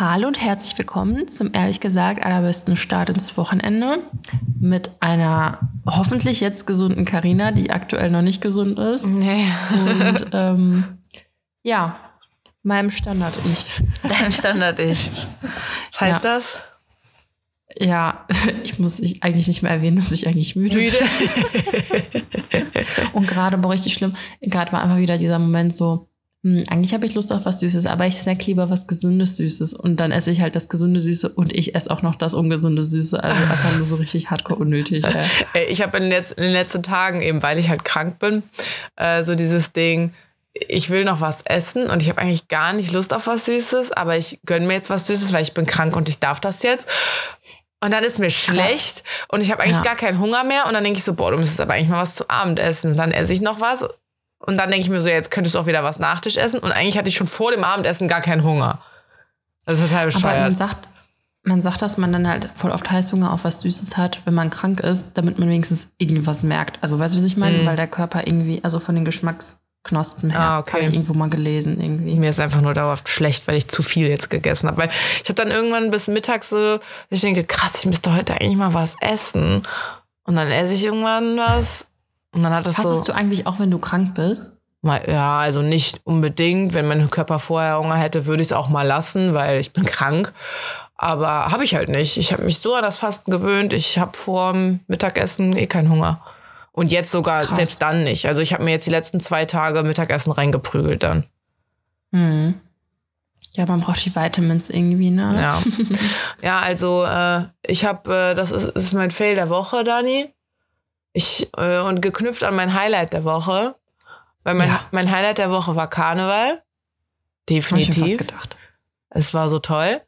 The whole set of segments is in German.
Hallo und herzlich willkommen zum ehrlich gesagt allerbesten Start ins Wochenende mit einer hoffentlich jetzt gesunden Karina, die aktuell noch nicht gesund ist. Nee. Und ähm, ja, meinem Standard-Ich. Deinem Standard-Ich. Was heißt Ja. das? Ja, ich muss ich eigentlich nicht mehr erwähnen, dass ich eigentlich müde, Müde? bin. Und gerade war richtig schlimm. Gerade war einfach wieder dieser Moment so, hm, eigentlich habe ich Lust auf was Süßes, aber ich snack lieber was Gesundes Süßes. Und dann esse ich halt das gesunde Süße und ich esse auch noch das ungesunde Süße. Also einfach nur so richtig hardcore unnötig. Ey, Ich habe in, letz- in den letzten Tagen, eben weil ich halt krank bin, äh, so dieses Ding, ich will noch was essen und ich habe eigentlich gar nicht Lust auf was Süßes, aber ich gönn mir jetzt was Süßes, weil ich bin krank und ich darf das jetzt. Und dann ist mir schlecht und ich habe eigentlich Ja. gar keinen Hunger mehr und dann denke ich so, boah, du müsstest aber eigentlich mal was zu Abend essen. Und dann esse ich noch was und dann denke ich mir so, jetzt könntest du auch wieder was Nachtisch essen und eigentlich hatte ich schon vor dem Abendessen gar keinen Hunger. Das ist total Aber man bescheuert. sagt, man sagt, dass man dann halt voll oft Heißhunger auf was Süßes hat, wenn man krank ist, damit man wenigstens irgendwas merkt. Also weißt du, was ich meine? Weil der Körper irgendwie, also von den Geschmacksknospen her, Mhm. Ah, okay. habe ich irgendwo mal gelesen irgendwie. Mir ist einfach nur dauerhaft schlecht, weil ich zu viel jetzt gegessen habe. Weil ich habe dann irgendwann bis mittags so, ich denke, krass, ich müsste heute eigentlich mal was essen. Und dann esse ich irgendwann was. Und dann hat das Hast so. du eigentlich auch, wenn du krank bist? Mal, ja, also nicht unbedingt. Wenn mein Körper vorher Hunger hätte, würde ich es auch mal lassen, weil ich bin krank. Aber habe ich halt nicht. Ich habe mich so an das Fasten gewöhnt. Ich habe vor dem Mittagessen eh keinen Hunger. Und jetzt sogar Krass. selbst dann nicht. Also ich habe mir jetzt die letzten zwei Tage Mittagessen reingeprügelt dann. Mhm. Ja, man braucht die Vitamins irgendwie, ne? Ja, ja also äh, ich habe, äh, das ist, ist mein Fail der Woche, Dani. Ich, äh, und geknüpft an mein Highlight der Woche. Weil mein, Ja. mein Highlight der Woche war Karneval. Hab ich mir fast Definitiv. gedacht. Es war so toll.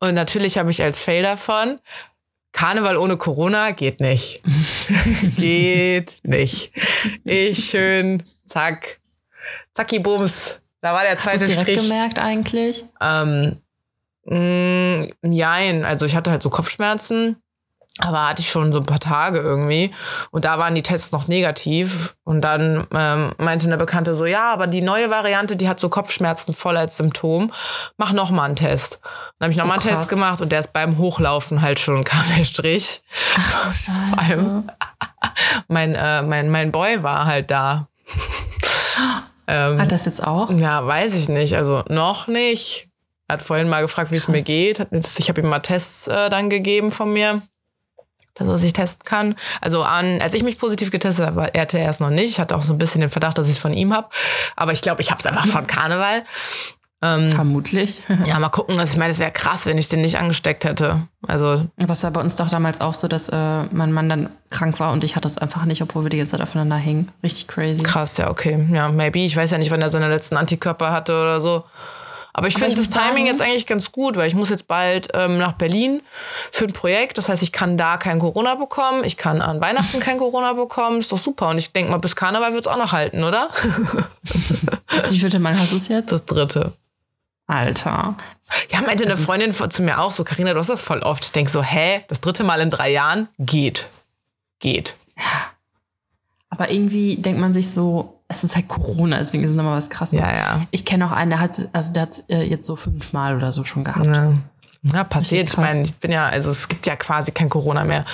Und natürlich habe ich als Fail davon, Karneval ohne Corona geht nicht. geht nicht. Ich schön, zack, zacki bums. Da war der Hast du zweite es direkt Strich. gemerkt eigentlich? Ähm, mh, nein, also ich hatte halt so Kopfschmerzen, aber hatte ich schon so ein paar Tage irgendwie. Und da waren die Tests noch negativ. Und dann ähm, meinte eine Bekannte so, ja, aber die neue Variante, die hat so Kopfschmerzen voll als Symptom. Mach noch mal einen Test. Dann habe ich noch Oh, mal einen krass. Test gemacht und der ist beim Hochlaufen halt schon kam der Strich. Vor allem mein, äh, mein, mein Boy war halt da. ähm, Hat das jetzt auch? ja, weiß ich nicht. Also noch nicht. Er hat vorhin mal gefragt, wie es mir geht. Hat, ich habe ihm mal Tests äh, dann gegeben von mir, dass er sich testen kann. Also an, als ich mich positiv getestet habe, hatte er es noch nicht. Ich hatte auch so ein bisschen den Verdacht, dass ich es von ihm habe. Aber ich glaube, ich habe es einfach von Karneval. Ähm, Vermutlich. ja, mal gucken. Also ich meine, es wäre krass, wenn ich den nicht angesteckt hätte. Also Aber es war bei uns doch damals auch so, dass äh, mein Mann dann krank war und ich hatte es einfach nicht, obwohl wir die ganze Zeit aufeinander hingen. Richtig crazy. krass, ja, okay. Ja, maybe. Ich weiß ja nicht, wann er seine letzten Antikörper hatte oder so. Aber ich finde das Timing jetzt eigentlich ganz gut, weil ich muss jetzt bald ähm, nach Berlin für ein Projekt. Das heißt, ich kann da kein Corona bekommen. Ich kann an Weihnachten kein Corona bekommen. Ist doch super. Und ich denke mal, bis Karneval wird es auch noch halten, oder? Was, Wie viel Mal hast du es jetzt? Das dritte. Alter. Ja, meinte eine Das Freundin zu mir auch so, Karina, du hast das voll oft. Ich denke so, hä, das dritte Mal in drei Jahren? Geht. Geht. Aber irgendwie denkt man sich so, es ist halt Corona, deswegen ist es nochmal was krasses. Ja, ja. Ich kenne auch einen, der hat, also der hat äh, jetzt so fünfmal oder so schon gehabt. Ja, ja passiert. Ich meine, ich bin ja, also es gibt ja quasi kein Corona mehr.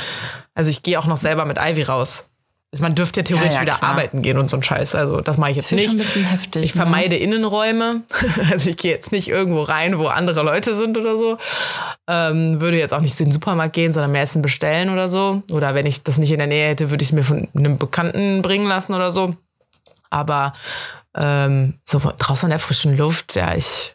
Also ich gehe auch noch selber mit Ivy raus. Also man dürfte ja theoretisch Ja, ja, wieder klar. arbeiten gehen und so ein Scheiß. Also das mache ich Das jetzt ist schon ein nicht. bisschen heftig. Ich ne? vermeide Innenräume. Also ich gehe jetzt nicht irgendwo rein, wo andere Leute sind oder so. Ähm, würde jetzt auch nicht in den Supermarkt gehen, sondern mehr Essen bestellen oder so. Oder wenn ich das nicht in der Nähe hätte, würde ich es mir von einem Bekannten bringen lassen oder so. Aber ähm, so draußen in der frischen Luft, ja, ich,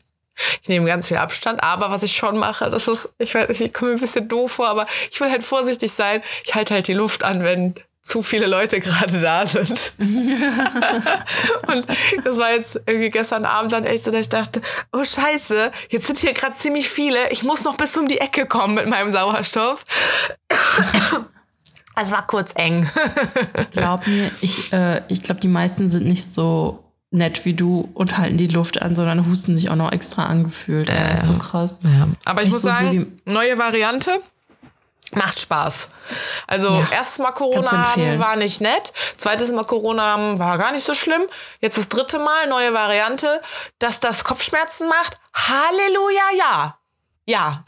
ich nehme ganz viel Abstand. Aber was ich schon mache, das ist, ich weiß nicht, ich komme mir ein bisschen doof vor, aber ich will halt vorsichtig sein. Ich halte halt die Luft an, wenn zu viele Leute gerade da sind. Und das war jetzt irgendwie gestern Abend dann echt so, dass ich dachte, oh scheiße, jetzt sind hier gerade ziemlich viele. Ich muss noch bis um die Ecke kommen mit meinem Sauerstoff. Es war kurz eng. Glaub mir, ich, äh, ich glaube, die meisten sind nicht so nett wie du und halten die Luft an, sondern husten sich auch noch extra angefühlt. Äh, ist so krass. Ja. Aber ich Nicht muss so sagen, neue Variante. Macht Spaß. Also Ja, erstes Mal Corona haben war nicht nett. Zweites Mal Corona haben war gar nicht so schlimm. Jetzt das dritte Mal, neue Variante. Dass das Kopfschmerzen macht. Halleluja, ja. Ja.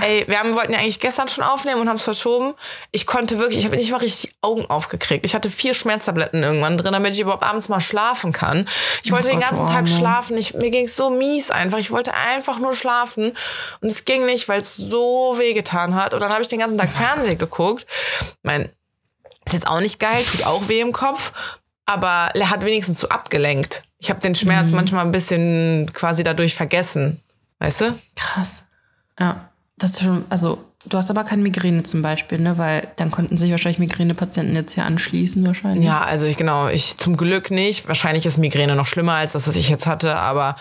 Ey, wir haben, wollten ja eigentlich gestern schon aufnehmen und haben es verschoben. Ich konnte wirklich, ich habe nicht mal richtig die Augen aufgekriegt. Ich hatte vier Schmerztabletten irgendwann drin, damit ich überhaupt abends mal schlafen kann. Ich wollte Oh den Gott, ganzen du Tag Arme. schlafen. Ich, mir ging es so mies einfach. Ich wollte einfach nur schlafen. Und es ging nicht, weil es so wehgetan hat. Und dann habe ich den ganzen Tag Fernsehen geguckt. Mein, ist jetzt auch nicht geil, tut auch weh im Kopf. Aber er hat wenigstens so abgelenkt. Ich habe den Schmerz Mhm. manchmal ein bisschen quasi dadurch vergessen. Weißt du? Krass. Ja, das ist schon, also du hast aber keine Migräne zum Beispiel, ne? Weil dann konnten sich wahrscheinlich Migränepatienten jetzt hier anschließen wahrscheinlich. Ja, also ich genau, ich zum Glück nicht. Wahrscheinlich ist Migräne noch schlimmer als das, was ich jetzt hatte, aber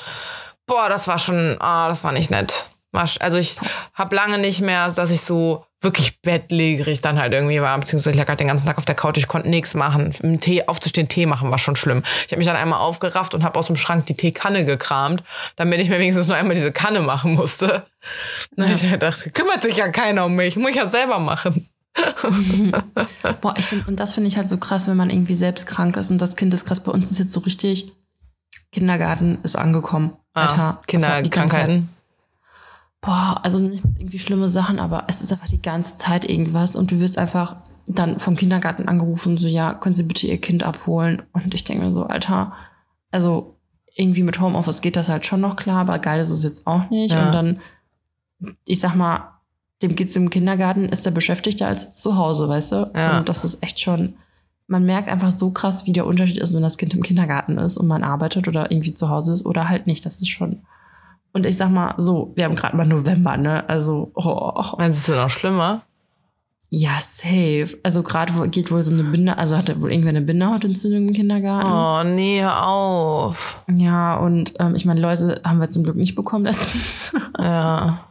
boah, das war schon, ah, das war nicht nett. Also ich habe lange nicht mehr, dass ich so wirklich bettlägerig dann halt irgendwie war, beziehungsweise ich lag halt den ganzen Tag auf der Couch, ich konnte nichts machen. Im Tee aufzustehen, Tee machen war schon schlimm. Ich habe mich dann einmal aufgerafft und habe aus dem Schrank die Teekanne gekramt, damit ich mir wenigstens nur einmal diese Kanne machen musste. Na, ich dachte, kümmert sich ja keiner um mich, muss ich ja selber machen. Boah, ich finde, und das finde ich halt so krass, wenn man irgendwie selbst krank ist und das Kind ist krass. Bei uns ist jetzt so richtig, Kindergarten ist angekommen. Alter. Ah, Kinderkrankheiten. Boah, also nicht mal irgendwie schlimme Sachen, aber es ist einfach die ganze Zeit irgendwas und du wirst einfach dann vom Kindergarten angerufen, so, ja, können Sie bitte Ihr Kind abholen? Und ich denke mir so, Alter, also irgendwie mit Homeoffice geht das halt schon noch klar, aber geil ist es jetzt auch nicht. Ja. Und dann, ich sag mal, dem geht's im Kindergarten, ist er beschäftigter als zu Hause, weißt du? Ja. Und das ist echt schon, man merkt einfach so krass, wie der Unterschied ist, wenn das Kind im Kindergarten ist und man arbeitet oder irgendwie zu Hause ist oder halt nicht. Das ist schon. Und ich sag mal so, wir haben gerade mal November, ne? Also, oh, Meinst du, es wird noch schlimmer? ja, safe. Also gerade geht wohl so eine Binde, also hatte wohl irgendwer eine Bindehautentzündung im Kindergarten. Oh, nee, hör auf. Ja, und ähm, ich meine, Läuse haben wir zum Glück nicht bekommen letztens. Ja.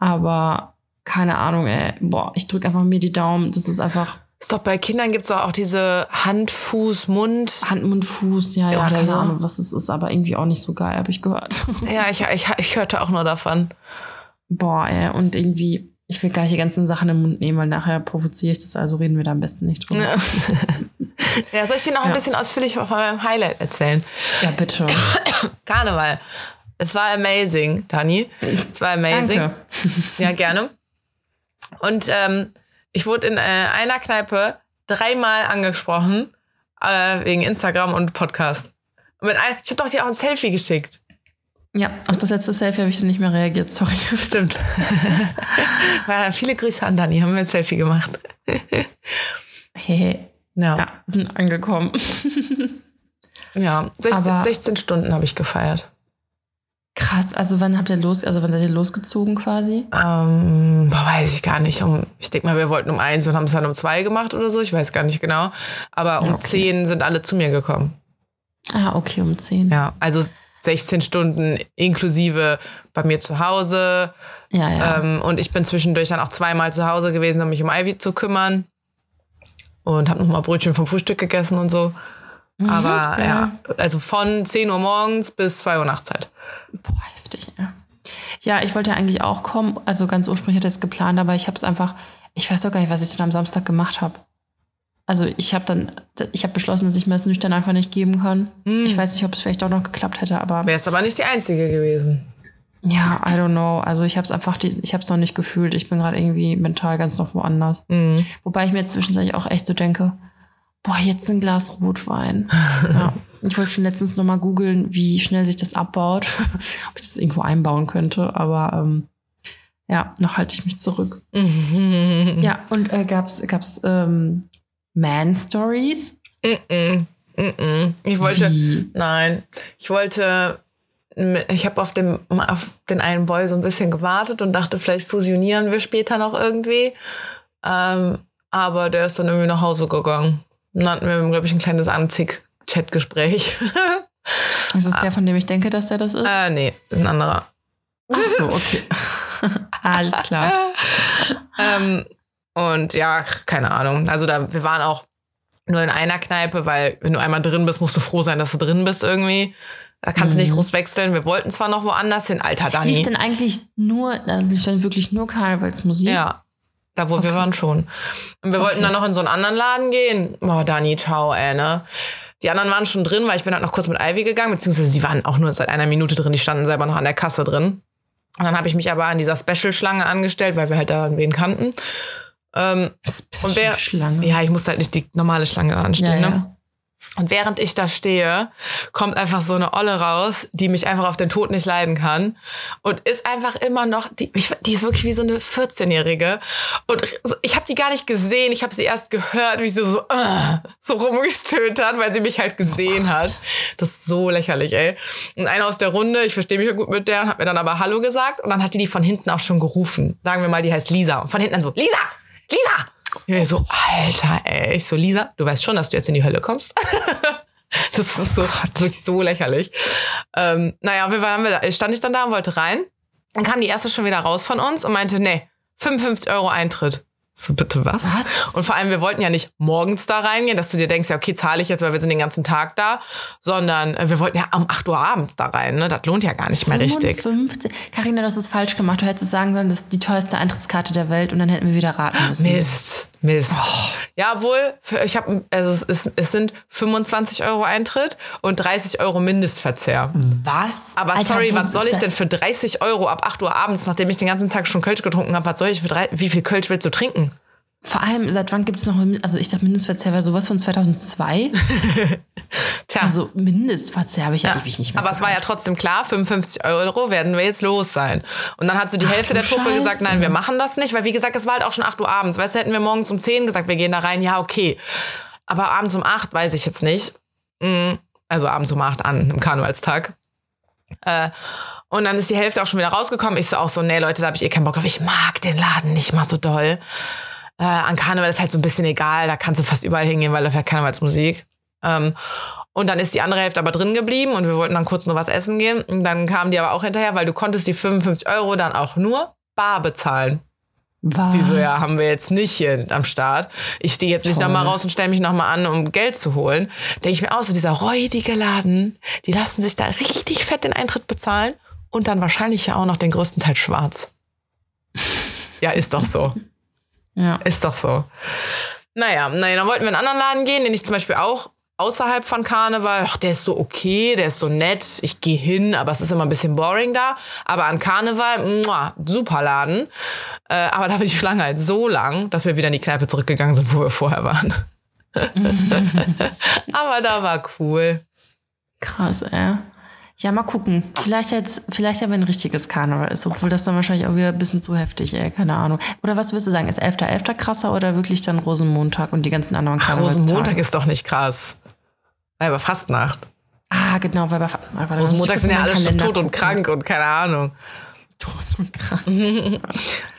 Aber keine Ahnung, ey. Boah, ich drück einfach mir die Daumen. Das ist einfach Ist doch bei Kindern gibt's doch auch diese Hand, Fuß, Mund. Hand, Mund, Fuß, ja, ja, Oder keine. Ahnung, was es ist, aber irgendwie auch nicht so geil, habe ich gehört. Ja, ich, ich, ich hörte auch nur davon. Boah, ey, und irgendwie, ich will gar nicht die ganzen Sachen im Mund nehmen, weil nachher provoziere ich das, also reden wir da am besten nicht drüber. Ja. Ja, soll ich dir noch ein Ja. bisschen ausführlich von meinem Highlight erzählen? Ja, bitte. Karneval. Es war amazing, Dani. Es war amazing. Danke. Ja, gerne. Und ähm, ich wurde in äh, einer Kneipe dreimal angesprochen äh, wegen Instagram und Podcast. Und mit ein, ich habe doch dir auch ein Selfie geschickt. Ja, auf das letzte Selfie habe ich dann nicht mehr reagiert, sorry. Stimmt. ja, viele Grüße an Dani, haben wir ein Selfie gemacht. Hey, Ja, ja, sind angekommen. ja 16, Aber- 16 Stunden habe ich gefeiert. Krass, also wann habt ihr los, also wann seid ihr losgezogen quasi? Ähm, boah, weiß ich gar nicht. Um, ich denke mal, wir wollten um eins und haben es dann um zwei gemacht oder so. Ich weiß gar nicht genau. Aber um Okay. zehn sind alle zu mir gekommen. Ah, okay, um 10. Ja, also 16 Stunden inklusive bei mir zu Hause. ja. ja. Ähm, und ich bin zwischendurch dann auch zweimal zu Hause gewesen, um mich um Ivy zu kümmern. Und habe nochmal Brötchen vom Frühstück gegessen und so. Aber ja. ja, also von 10 Uhr morgens bis 2 Uhr nachts halt. Boah, heftig, ja. Ja, ich wollte ja eigentlich auch kommen. Also ganz ursprünglich hatte ich es geplant, aber ich habe es einfach, ich weiß doch gar nicht, was ich denn am Samstag gemacht habe. Also ich habe dann, ich habe beschlossen, dass ich mir das nüchtern einfach nicht geben kann. Ich weiß nicht, ob es vielleicht auch noch geklappt hätte, aber Wärst aber nicht die Einzige gewesen. ja, I don't know. Also ich habe es einfach, ich habe es noch nicht gefühlt. Ich bin gerade irgendwie mental ganz noch woanders. Mhm. Wobei ich mir jetzt zwischenzeitlich auch echt so denke, boah, jetzt ein Glas Rotwein. ja. Ich wollte schon letztens noch mal googeln, wie schnell sich das abbaut, ob ich das irgendwo einbauen könnte, aber ähm, ja, noch halte ich mich zurück. Ja, und äh, gab's gab's ähm, Man Stories? Mm-mm. Mm-mm. Ich wollte, Wie? nein, ich wollte, ich habe auf, dem- auf den einen Boy so ein bisschen gewartet und dachte, vielleicht fusionieren wir später noch irgendwie. Ähm, aber der ist dann irgendwie nach Hause gegangen. Dann hatten wir, glaube ich, ein kleines Anzick-Chat-Gespräch. Ist es der, von dem ich denke, dass er das ist? äh, nee, ein anderer. Ach so, okay. Alles klar. ähm, und ja, keine Ahnung. Also da, wir waren auch nur in einer Kneipe, weil wenn du einmal drin bist, musst du froh sein, dass du drin bist irgendwie. Da kannst du nicht groß wechseln. Wir wollten zwar noch woanders hin, alter Dani. Lief denn eigentlich nur, also lief dann wirklich nur Karnevalsmusik? Ja, da wo wir waren schon. Und wir wollten dann noch in so einen anderen Laden gehen. Boah, Dani, ciao, ey, ne? Die anderen waren schon drin, weil ich bin halt noch kurz mit Ivy gegangen, beziehungsweise die waren auch nur seit einer Minute drin, die standen selber noch an der Kasse drin. Und dann habe ich mich aber an dieser Special-Schlange angestellt, weil wir halt da wen kannten. Ähm, und wer, Schlange. ja, ich musste halt nicht die normale Schlange anstehen. Ja, Ne? Und während ich da stehe, kommt einfach so eine Olle raus, die mich einfach auf den Tod nicht leiden kann. Und ist einfach immer noch, die, die ist wirklich wie so eine 14-Jährige. Und ich habe die gar nicht gesehen. Ich habe sie erst gehört, wie sie so, äh, so rumgestöhnt hat, weil sie mich halt gesehen hat. Das ist so lächerlich, ey. Und einer aus der Runde, ich verstehe mich ja gut mit der, hat mir dann aber Hallo gesagt. Und dann hat die die von hinten auch schon gerufen. Sagen wir mal, die heißt Lisa. Und von hinten dann so, Lisa! Lisa! Ja, ich so, Alter, ey. Ich so, Lisa, du weißt schon, dass du jetzt in die Hölle kommst. das ist so, wirklich so lächerlich. Ähm, naja, auf jeden Fall haben wir da, stand ich dann da und wollte rein. Dann kam die erste schon wieder raus von uns und meinte, nee, 55 Euro Eintritt. So, bitte was? Was? Und vor allem, wir wollten ja nicht morgens da reingehen, dass du dir denkst, ja, okay, zahle ich jetzt, weil wir sind den ganzen Tag da, sondern äh, wir wollten ja um 8 Uhr abends da rein. Ne? Das lohnt ja gar nicht mehr richtig. 55. Carina, das ist falsch gemacht. Du hättest sagen sollen, das ist die teuerste Eintrittskarte der Welt und dann hätten wir wieder raten müssen. Mist, Mist. Ja, wohl, für- ich habe, also es, ist, es sind 25 Euro Eintritt und 30 Euro Mindestverzehr. Was? Aber Alter, sorry, was soll ich denn für 30 Euro ab 8 Uhr abends, nachdem ich den ganzen Tag schon Kölsch getrunken habe, was soll ich für drei, wie viel Kölsch willst du trinken? Vor allem, seit wann gibt es noch, also ich dachte, Mindestverzehr wäre sowas von 2002. Tja. Also Mindestverzehr habe ich ja, ewig nicht mehr. Aber es war ja trotzdem klar, 55 Euro werden wir jetzt los sein. Und dann hat so die Hälfte du der Truppe gesagt, Scheiße. nein, wir machen das nicht, weil wie gesagt, es war halt auch schon 8 Uhr abends. Weißt du, hätten wir morgens um 10 gesagt, wir gehen da rein, ja, okay. Aber abends um 8 weiß ich jetzt nicht. Mm, Also abends um 8 an, im Karnevalstag. Äh, und dann ist die Hälfte auch schon wieder rausgekommen. Ich so auch so, nee, Leute, da habe ich eh keinen Bock drauf. Ich mag den Laden nicht mal so doll. Äh, an Karneval ist halt so ein bisschen egal, da kannst du fast überall hingehen, weil da fährt Karnevalsmusik. Ähm, und dann ist die andere Hälfte aber drin geblieben und wir wollten dann kurz nur was essen gehen. Und dann kamen die aber auch hinterher, weil du konntest die 55 Euro dann auch nur bar bezahlen. Was? Die so, ja, haben wir jetzt nicht hier am Start. Ich stehe jetzt nicht nochmal raus und stelle mich nochmal an, um Geld zu holen. Denke ich mir auch so, dieser räudige Laden, die lassen sich da richtig fett den Eintritt bezahlen und dann wahrscheinlich ja auch noch den größten Teil schwarz. Ja, ist doch so. Ja. Ist doch so. Naja, naja, dann wollten wir in einen anderen Laden gehen, den ich zum Beispiel auch außerhalb von Karneval, ach, der ist so okay, der ist so nett, ich gehe hin, aber es ist immer ein bisschen boring da. Aber an Karneval, muah, super Laden. Äh, aber da war die Schlange halt so lang, dass wir wieder in die Kneipe zurückgegangen sind, wo wir vorher waren. aber da war cool. Krass, ey. Ja, mal gucken. Vielleicht jetzt, vielleicht ja, wenn ein richtiges Karneval ist, obwohl das dann wahrscheinlich auch wieder ein bisschen zu heftig, ey, keine Ahnung. Oder was würdest du sagen, ist 11.11. krasser oder wirklich dann Rosenmontag und die ganzen anderen Karnevalstage? Rosenmontag ist doch nicht krass. Aber Fastnacht. Ah, genau, weil bei, weil bei Rosenmontag sind ja alle schon tot und krank und keine Ahnung. Tot und krank.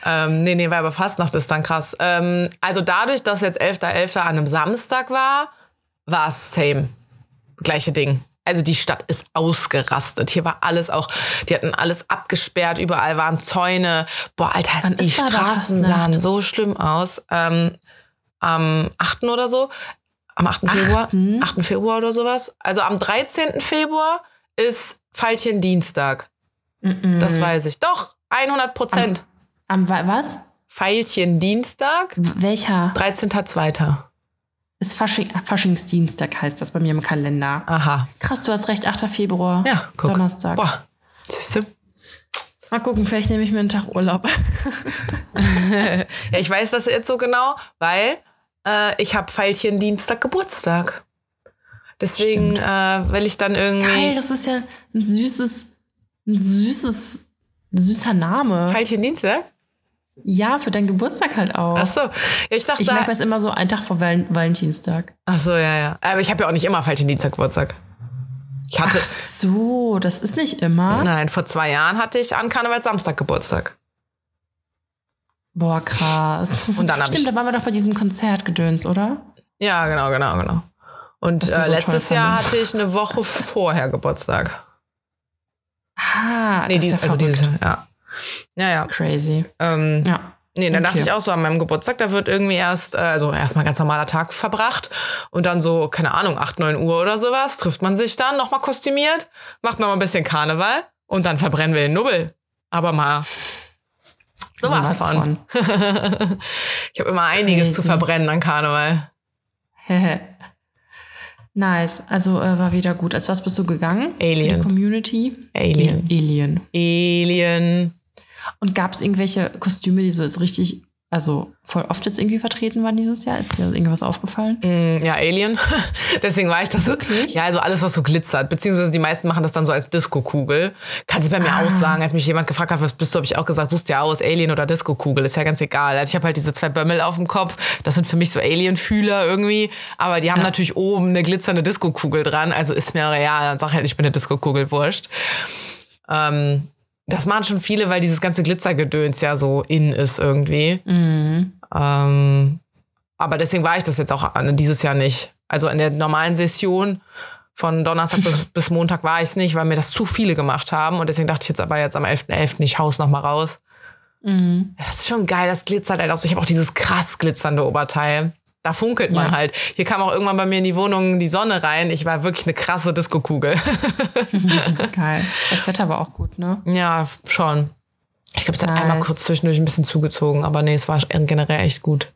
Ähm, nee, nee, Weiberfastnacht ist dann krass. Ähm, also dadurch, dass jetzt 11.11. an einem Samstag war, war es same. Gleiche Ding. Also die Stadt ist ausgerastet. Hier war alles auch, die hatten alles abgesperrt, überall waren Zäune. Boah, Alter, Wann die Straßen sahen so schlimm aus. Ähm, am 8. oder so, am 8. Februar, 8. Februar oder sowas. Also am 13. Februar ist Veilchen Dienstag. Das weiß ich. Doch, 100 Prozent. Am, wa- was? Veilchen Dienstag, Welcher? 13.2. Ist Fasching, Faschingsdienstag heißt das bei mir im Kalender. Aha. Krass, du hast recht, 8. Februar. Ja, guck. Donnerstag. Boah, siehst du? Mal gucken, vielleicht nehme ich mir einen Tag Urlaub. Ja, ich weiß das jetzt so genau, weil äh, ich habe Veilchen Dienstag Geburtstag. Deswegen äh, will ich dann irgendwie. Geil, das ist ja ein süßes, ein süßes, süßer Name. Veilchen Dienstag? Ja, für deinen Geburtstag halt auch. Ach so. Ja, ich dachte, ich merke das immer so einen Tag vor Val Valentinstag. ach so, ja, ja. Aber ich habe ja auch nicht immer Veilchen Dienstag Geburtstag. Ich hatte, So, das ist nicht immer. nein, vor zwei Jahren hatte ich an Karneval Samstag Geburtstag. Boah, krass. Und dann Stimmt, ich- da waren wir doch bei diesem Konzertgedöns, oder? Ja, genau, genau, genau. Und äh, so letztes Jahr hatte ich eine Woche vorher Geburtstag. Ah, Nee, das dieses, ist ja also verrückt. dieses Jahr, ja. Ja, ja. Crazy. Ähm, Ja. Nee, dann Okay. dachte ich auch so, an meinem Geburtstag, da wird irgendwie erst, äh, also erstmal ganz normaler Tag verbracht und dann so, keine Ahnung, 8, 9 Uhr oder sowas, trifft man sich dann, nochmal kostümiert, macht nochmal ein bisschen Karneval und dann verbrennen wir den Nubbel. Aber mal sowas, von. Ich habe immer einiges Crazy. zu verbrennen an Karneval. von. nice. Also äh, war wieder gut. Als was bist du gegangen? Alien. Für die Community? Alien. Alien. Alien. Und gab es irgendwelche Kostüme, die so jetzt richtig, also voll oft jetzt irgendwie vertreten waren dieses Jahr? Ist dir irgendwas aufgefallen? Mm, ja, Alien. Deswegen war ich das. Wirklich? Ja, also alles, was so glitzert. Beziehungsweise die meisten machen das dann so als Disco-Kugel. Kann sie bei mir Ah. auch sagen. Als mich jemand gefragt hat, was bist du, habe ich auch gesagt, suchst dir aus, Alien oder Disco-Kugel. Ist ja ganz egal. Also ich habe halt diese zwei Bömmel auf dem Kopf. Das sind für mich so Alien-Fühler irgendwie. Aber die haben Ja. natürlich oben eine glitzernde Disco-Kugel dran. Also ist mir real. Dann sag halt, ich bin eine Disco-Kugel, wurscht. Ähm, das machen schon viele, weil dieses ganze Glitzergedöns ja so in ist irgendwie. Mhm. Ähm, aber deswegen war ich das jetzt auch äh, dieses Jahr nicht. Also in der normalen Session von Donnerstag bis, bis Montag war ich es nicht, weil mir das zu viele gemacht haben. Und deswegen dachte ich jetzt aber jetzt am 11.11. ich hau's noch mal raus. Mhm. Das ist schon geil, das glitzert halt auch so. Ich habe auch dieses krass glitzernde Oberteil. Da funkelt man Ja. halt. Hier kam auch irgendwann bei mir in die Wohnung die Sonne rein. Ich war wirklich eine krasse Disco-Kugel. Geil. Das Wetter war auch gut, ne? ja, schon. Ich glaube, es hat Nice. einmal kurz zwischendurch ein bisschen zugezogen, aber nee, es war generell echt gut.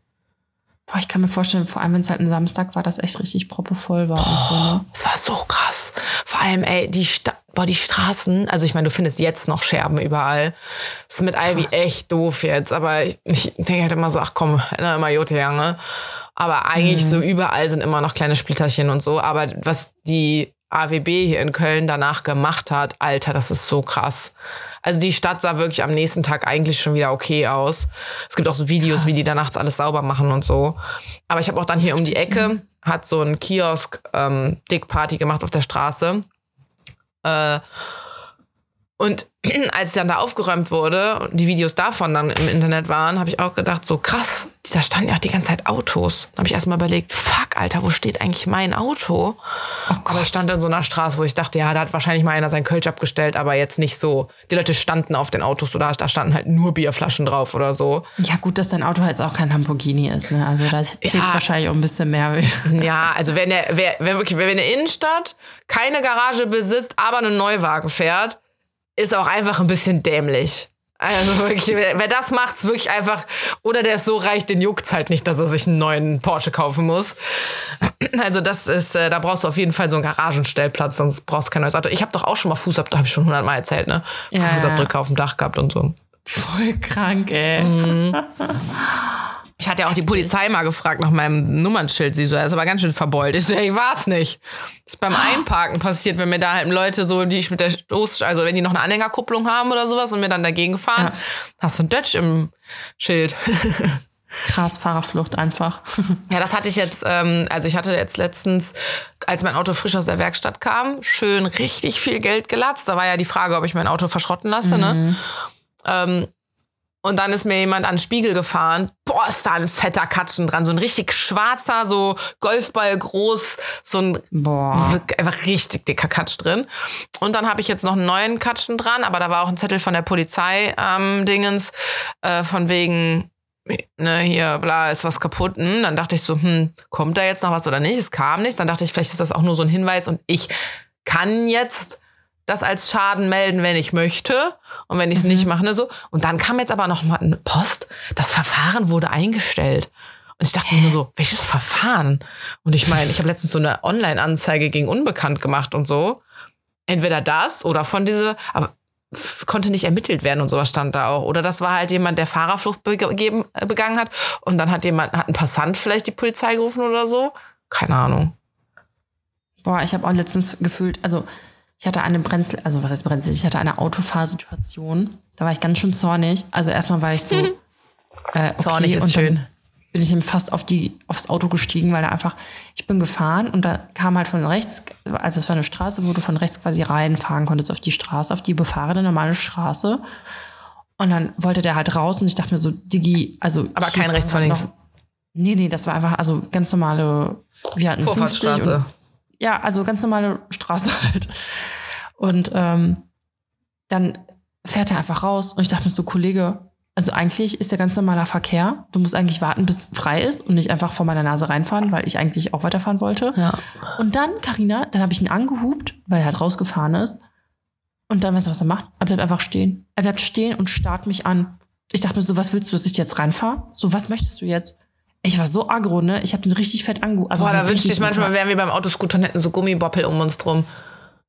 Boah, ich kann mir vorstellen, vor allem wenn es halt ein Samstag war, dass echt richtig proppevoll war und so, ne? Es war so krass. Vor allem, ey, die, Sta boah, die Straßen, also ich meine, du findest jetzt noch Scherben überall. Das ist mit Ivy echt doof jetzt, aber ich, ich denke halt immer so, ach komm, na, immer Jote Jange. Aber eigentlich Mhm. so überall sind immer noch kleine Splitterchen und so. Aber was die AWB hier in Köln danach gemacht hat, Alter, das ist so krass. Also die Stadt sah wirklich am nächsten Tag eigentlich schon wieder okay aus. Es gibt auch so Videos, Krass. wie die da nachts alles sauber machen und so. Aber ich habe auch dann hier um die Ecke, hat so ein Kiosk ähm, Dickparty gemacht auf der Straße. Äh, und als dann da aufgeräumt wurde und die Videos davon dann im Internet waren, habe ich auch gedacht, so krass, da standen ja auch die ganze Zeit Autos. Dann habe ich erstmal überlegt, fuck, Alter, wo steht eigentlich mein Auto? aber es stand in so einer Straße, wo ich dachte, ja, da hat wahrscheinlich mal einer sein Kölsch abgestellt, aber jetzt nicht so. Die Leute standen auf den Autos oder da standen halt nur Bierflaschen drauf oder so. Ja, gut, dass dein Auto jetzt auch kein Lamborghini ist, ne? Also da Ja. wahrscheinlich auch ein bisschen mehr. Ja, also wenn der, wer, wer wirklich, in der Innenstadt keine Garage besitzt, aber einen Neuwagen fährt, ist auch einfach ein bisschen dämlich. Also wirklich, wer, wer das macht, ist wirklich einfach, oder der ist so reich, den juckt's halt nicht, dass er sich einen neuen Porsche kaufen muss. Also das ist, äh, da brauchst du auf jeden Fall so einen Garagenstellplatz, sonst brauchst du kein neues Auto. Ich habe doch auch schon mal Fußabdrücke, habe ich schon hundertmal erzählt, ne? Ja, ja, Fußabdrücke auf dem Dach gehabt und so. Voll krank, ey. Mhm. Ich hatte ja auch die Polizei mal gefragt nach meinem Nummernschild. Sie so, er ist aber ganz schön verbeult. Ich so, ich war's nicht. Das ist beim Einparken passiert, wenn mir da halt Leute so, die ich mit der Stoß, also wenn die noch eine Anhängerkupplung haben oder sowas und mir dann dagegen fahren, Ja. hast du ein Dutch im Schild. Krass, Fahrerflucht einfach. Ja, das hatte ich jetzt, ähm, also ich hatte jetzt letztens, als mein Auto frisch aus der Werkstatt kam, schön richtig viel Geld gelatzt. Da war ja die Frage, ob ich mein Auto verschrotten lasse, ne? Ähm, und dann ist mir jemand an den Spiegel gefahren. Boah, ist da ein fetter Katschen dran. So ein richtig schwarzer, so Golfball groß, so ein Boah. einfach richtig dicker Katsch drin. Und dann habe ich jetzt noch einen neuen Katschen dran, aber da war auch ein Zettel von der Polizei ähm, Dingens, äh, von wegen, ne, hier, bla, ist was kaputt. Hm, dann dachte ich so, hm, kommt da jetzt noch was oder nicht? Es kam nichts. Dann dachte ich, vielleicht ist das auch nur so ein Hinweis und ich kann jetzt das als Schaden melden, wenn ich möchte. Und wenn ich es nicht mache, ne, so. Und dann kam jetzt aber noch mal eine Post. Das Verfahren wurde eingestellt. Und ich dachte mir nur so, welches Verfahren? Und ich meine, ich habe letztens so eine Online-Anzeige gegen Unbekannt gemacht und so. Entweder das oder von diese, aber konnte nicht ermittelt werden und sowas stand da auch. Oder das war halt jemand, der Fahrerflucht begeben, äh, begangen hat. Und dann hat jemand, hat ein Passant vielleicht die Polizei gerufen oder so. Keine Ahnung. Boah, ich habe auch letztens gefühlt, also ich hatte eine Brenzel, also was heißt Brenzel? Ich hatte eine Autofahrsituation. Da war ich ganz schön zornig. Also erstmal war ich so äh, okay, Zornig ist schön. Bin ich ihm fast auf die aufs Auto gestiegen, weil da einfach ich bin gefahren und da kam halt von rechts, also es war eine Straße, wo du von rechts quasi reinfahren konntest auf die Straße, auf die befahrene normale Straße. Und dann wollte der halt raus und ich dachte mir so, Diggi, also Aber kein rechts von links. noch- Nee, nee, das war einfach also ganz normale wir hatten 50 und Vorfahrtsstraße. Ja, also ganz normale Straße halt. Und ähm, dann fährt er einfach raus und ich dachte mir so, Kollege, also eigentlich ist ja ganz normaler Verkehr. Du musst eigentlich warten, bis frei ist und nicht einfach vor meiner Nase reinfahren, weil ich eigentlich auch weiterfahren wollte. Ja. Und dann, Karina, dann habe ich ihn angehupt, weil er halt rausgefahren ist. Und dann weißt du, was er macht? Er bleibt einfach stehen. Er bleibt stehen und starrt mich an. Ich dachte mir so, was willst du, dass ich jetzt reinfahre? So, was möchtest du jetzt? Ich war so aggro, ne? Ich habe den richtig fett angehupt. Also Boah, so da wünschte ich manchmal, wären wir beim Autoscooter und hätten so Gummiboppel um uns drum.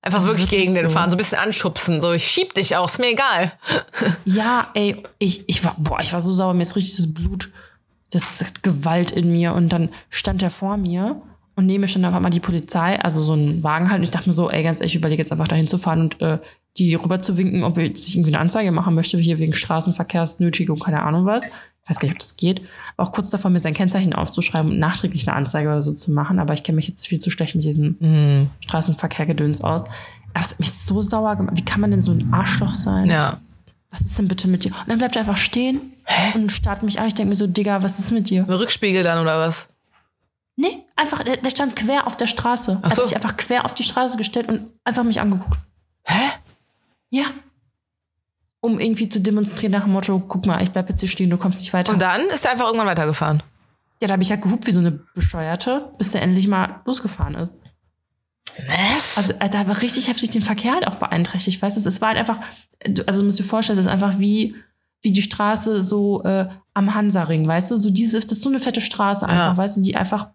Einfach so wirklich Wirklich gegen den so. fahren, so ein bisschen anschubsen. So, ich schieb dich auch, ist mir egal. Ja, ey, ich, ich war, boah, ich war so sauer, mir ist richtig das Blut, das ist Gewalt in mir. Und dann stand er vor mir und neben mir stand auf einmal die Polizei, also so ein Wagen halt. Und ich dachte mir so, ey, ganz ehrlich, ich überlege jetzt einfach dahin zu fahren und äh, die rüber zu winken, ob ich irgendwie eine Anzeige machen möchte, hier wegen Straßenverkehrsnötigung, keine Ahnung was. Ich weiß gar nicht, ob das geht. War auch kurz davor, mir sein Kennzeichen aufzuschreiben und nachträglich eine Anzeige oder so zu machen. Aber ich kenne mich jetzt viel zu schlecht mit diesem Straßenverkehrgedöns aus. Es hat mich so sauer gemacht. Wie kann man denn so ein Arschloch sein? Ja. was ist denn bitte mit dir? Und dann bleibt er einfach stehen und starrt mich an. Ich denke mir so, Digga, was ist mit dir? Rückspiegel dann oder was? Nee, einfach, der, der stand quer auf der Straße. Ach Hat so. sich einfach quer auf die Straße gestellt und einfach mich angeguckt. Hä? Ja. Um irgendwie zu demonstrieren nach dem Motto, guck mal, ich bleib jetzt hier stehen, du kommst nicht weiter. Und dann ist er einfach irgendwann weitergefahren. ja, da habe ich ja gehupt wie so eine Bescheuerte, bis der endlich mal losgefahren ist. Was? Also äh, da war richtig heftig den Verkehr halt auch beeinträchtigt, weißt du? Es war halt einfach, du- also du musst dir vorstellen, es ist einfach wie, wie die Straße so äh, am Hansaring, weißt du? So diese, das ist so eine fette Straße einfach, Ja. weißt du, die einfach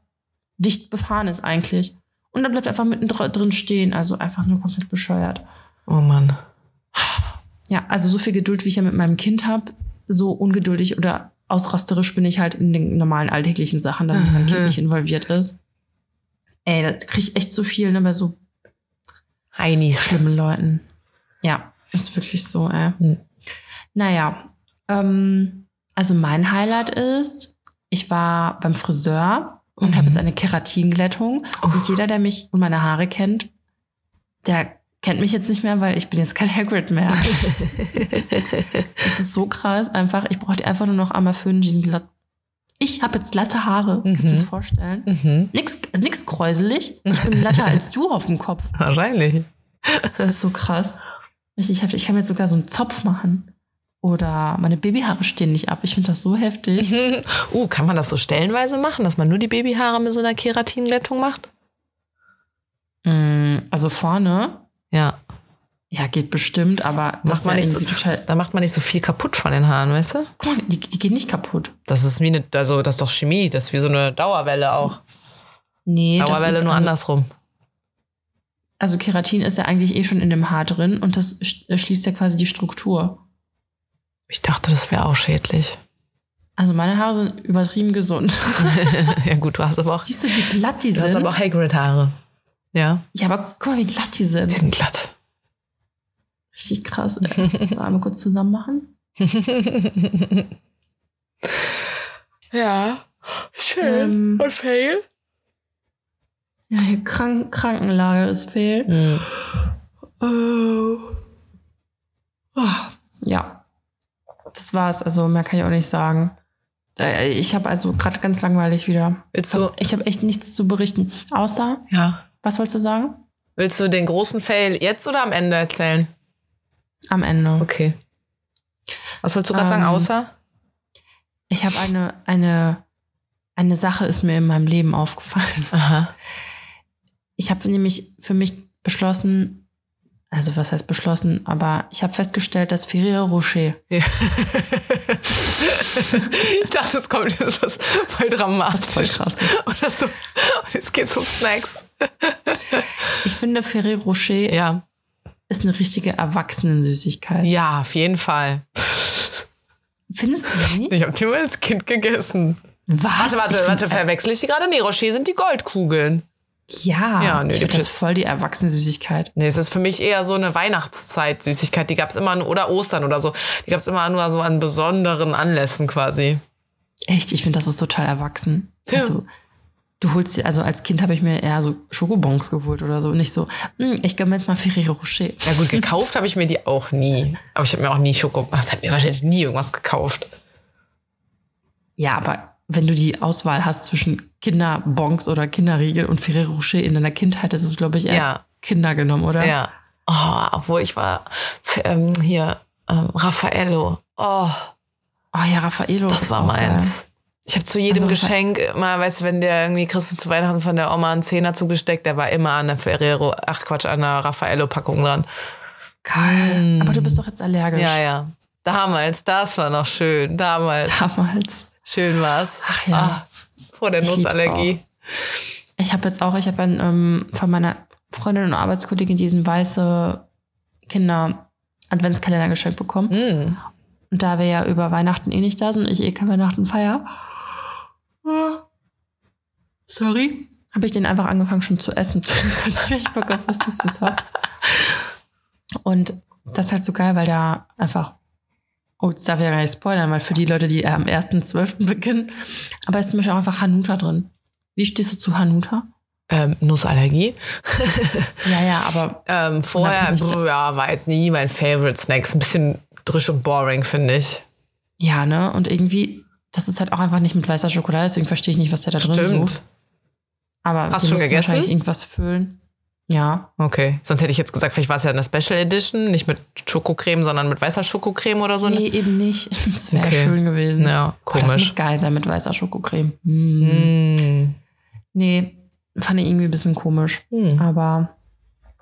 dicht befahren ist eigentlich. Und dann bleibt einfach mitten dr- drin stehen, also einfach nur komplett bescheuert. oh Mann. Ja, also so viel Geduld, wie ich ja mit meinem Kind habe, so ungeduldig oder ausrasterisch bin ich halt in den normalen alltäglichen Sachen, damit mein Kind nicht involviert ist. Ey, da krieg ich echt so viel, ne, bei so Heinis. schlimmen Leuten. Ja, ist wirklich so, ey. Hm. Naja, ähm, also mein Highlight ist, ich war beim Friseur und habe jetzt eine Keratinglättung. Und jeder, der mich und meine Haare kennt, der kennt mich jetzt nicht mehr, weil ich bin jetzt kein Hagrid mehr. das ist so krass, einfach. Ich brauche die einfach nur noch einmal föhnen, diesen glatt. Ich habe jetzt glatte Haare. Kannst du dir das vorstellen? Mhm. Nix, nix kräuselig. Ich bin glatter als du auf dem Kopf. Wahrscheinlich. Das ist so krass. Richtig heftig. Ich kann mir jetzt sogar so einen Zopf machen. Oder meine Babyhaare stehen nicht ab. Ich finde das so heftig. Uh, kann man das so stellenweise machen, dass man nur die Babyhaare mit so einer Keratinglättung macht? Mm, Also vorne, Ja. ja, geht bestimmt, aber das Macht man ist nicht ja so, da macht man nicht so viel kaputt von den Haaren, weißt du? Guck mal, die, die gehen nicht kaputt. Das ist wie eine, also das ist doch Chemie, das ist wie so eine Dauerwelle auch. Nee, das Dauerwelle ist nur also, andersrum. Also Keratin ist ja eigentlich eh schon in dem Haar drin und das äh, schließt ja quasi die Struktur. Ich dachte, das wäre auch schädlich. Also meine Haare sind übertrieben gesund. ja gut, du hast aber auch, Siehst du, wie glatt die du hast sind? aber auch Hagrid-Haare. Ja, ja, aber guck mal, wie glatt die sind. die sind glatt. Richtig krass. Ey. Mal kurz zusammen machen. Ja, schön. Ähm, Und Fail? Ja, hier Krank Krankenlage ist fehl. Hm. Oh. Ja, das war's. Also mehr kann ich auch nicht sagen. Äh, Ich habe also gerade ganz langweilig wieder. Du, Ich habe echt nichts zu berichten. Außer, ja, was wolltest du sagen? willst du den großen Fail jetzt oder am Ende erzählen? Am Ende. Okay. Was wolltest du gerade sagen, Ähm, außer? Ich habe eine, eine, eine Sache ist mir in meinem Leben aufgefallen. Aha. Ich habe nämlich für mich beschlossen, also was heißt beschlossen, aber ich habe festgestellt, dass Ferrero Rocher, Ja. ich dachte, es kommt jetzt was voll dramatisch. voll krass. Oder so. Und jetzt geht's um Snacks. ich finde Ferrero Rocher Ja. ist eine richtige Erwachsenensüßigkeit. Ja, auf jeden Fall. Findest du nicht? Ich habe die mal als Kind gegessen. Was? Warte, warte, find- warte, verwechsel ich die gerade? Nee, Rocher sind die Goldkugeln. Ja, Ja, nö, ich finde das voll die Erwachsenensüßigkeit. Nee, es ist für mich eher so eine Weihnachtszeit-Süßigkeit. Die gab's immer, nur- oder Ostern oder so. Die gab's immer nur so an besonderen Anlässen quasi. Echt, ich finde, das ist total erwachsen. Ja. Also, du holst dir, also als Kind habe ich mir eher so Schokobons geholt oder so. Nicht so, hm, ich gönn mir jetzt mal Ferrero Rocher. Ja gut, gekauft habe ich mir die auch nie. Aber ich habe mir auch nie Schoko... Was hat mir wahrscheinlich nie irgendwas gekauft. Ja, aber wenn du die Auswahl hast zwischen Kinderbons oder Kinderriegel und Ferrero Rocher in deiner Kindheit, das ist, glaube ich, eher Ja. Kinder genommen, oder? Ja. Oh, obwohl ich war ähm, hier ähm, Raffaello. Oh, Oh ja, Raffaello. das war meins. Ich habe zu jedem Also, Geschenk immer, weißt du, wenn der irgendwie du zu Weihnachten von der Oma einen Zehner zugesteckt, der war immer an der Ferrero, ach Quatsch, an der Raffaello-Packung dran. Geil. Aber du bist doch jetzt allergisch. Ja, ja. Damals, das war noch schön. Damals. Damals. Schön war's. Ach ja. Ah, vor der Nussallergie. Ich habe jetzt auch, ich habe ähm, von meiner Freundin und Arbeitskollegin diesen weiße Kinder Adventskalender geschenkt bekommen. Mm. Und da wir ja über Weihnachten eh nicht da sind und ich eh kein Weihnachten feier, Sorry. habe ich den einfach angefangen schon zu essen. Zwischenzeitlich, weil ich Bock auf was Süßes hab. Und das ist halt so geil, weil da einfach, oh, jetzt darf ich ja gar nicht spoilern, weil für die Leute, die am 1.12. beginnen, aber es ist zum Beispiel auch einfach Hanuta drin. Wie stehst du zu Hanuta? Ähm, Nussallergie. Ja, ja, aber Ähm, vorher, brr, ja, war jetzt nie mein Favorite Snacks. Ein bisschen drisch und boring, finde ich. ja, ne? Und irgendwie, das ist halt auch einfach nicht mit weißer Schokolade, deswegen verstehe ich nicht, was der da drin Stimmt. sucht. Aber Hast du schon gegessen? wahrscheinlich irgendwas füllen. Ja. Okay. Sonst hätte ich jetzt gesagt, vielleicht war es ja eine Special Edition, nicht mit Schokocreme, sondern mit weißer Schokocreme oder so. Nee, eben nicht. Das wäre Okay. schön gewesen. Ja, Oh, das muss komisch. geil sein mit weißer Schokocreme. Mm. Mm. Nee, fand ich irgendwie ein bisschen komisch. Hm. Aber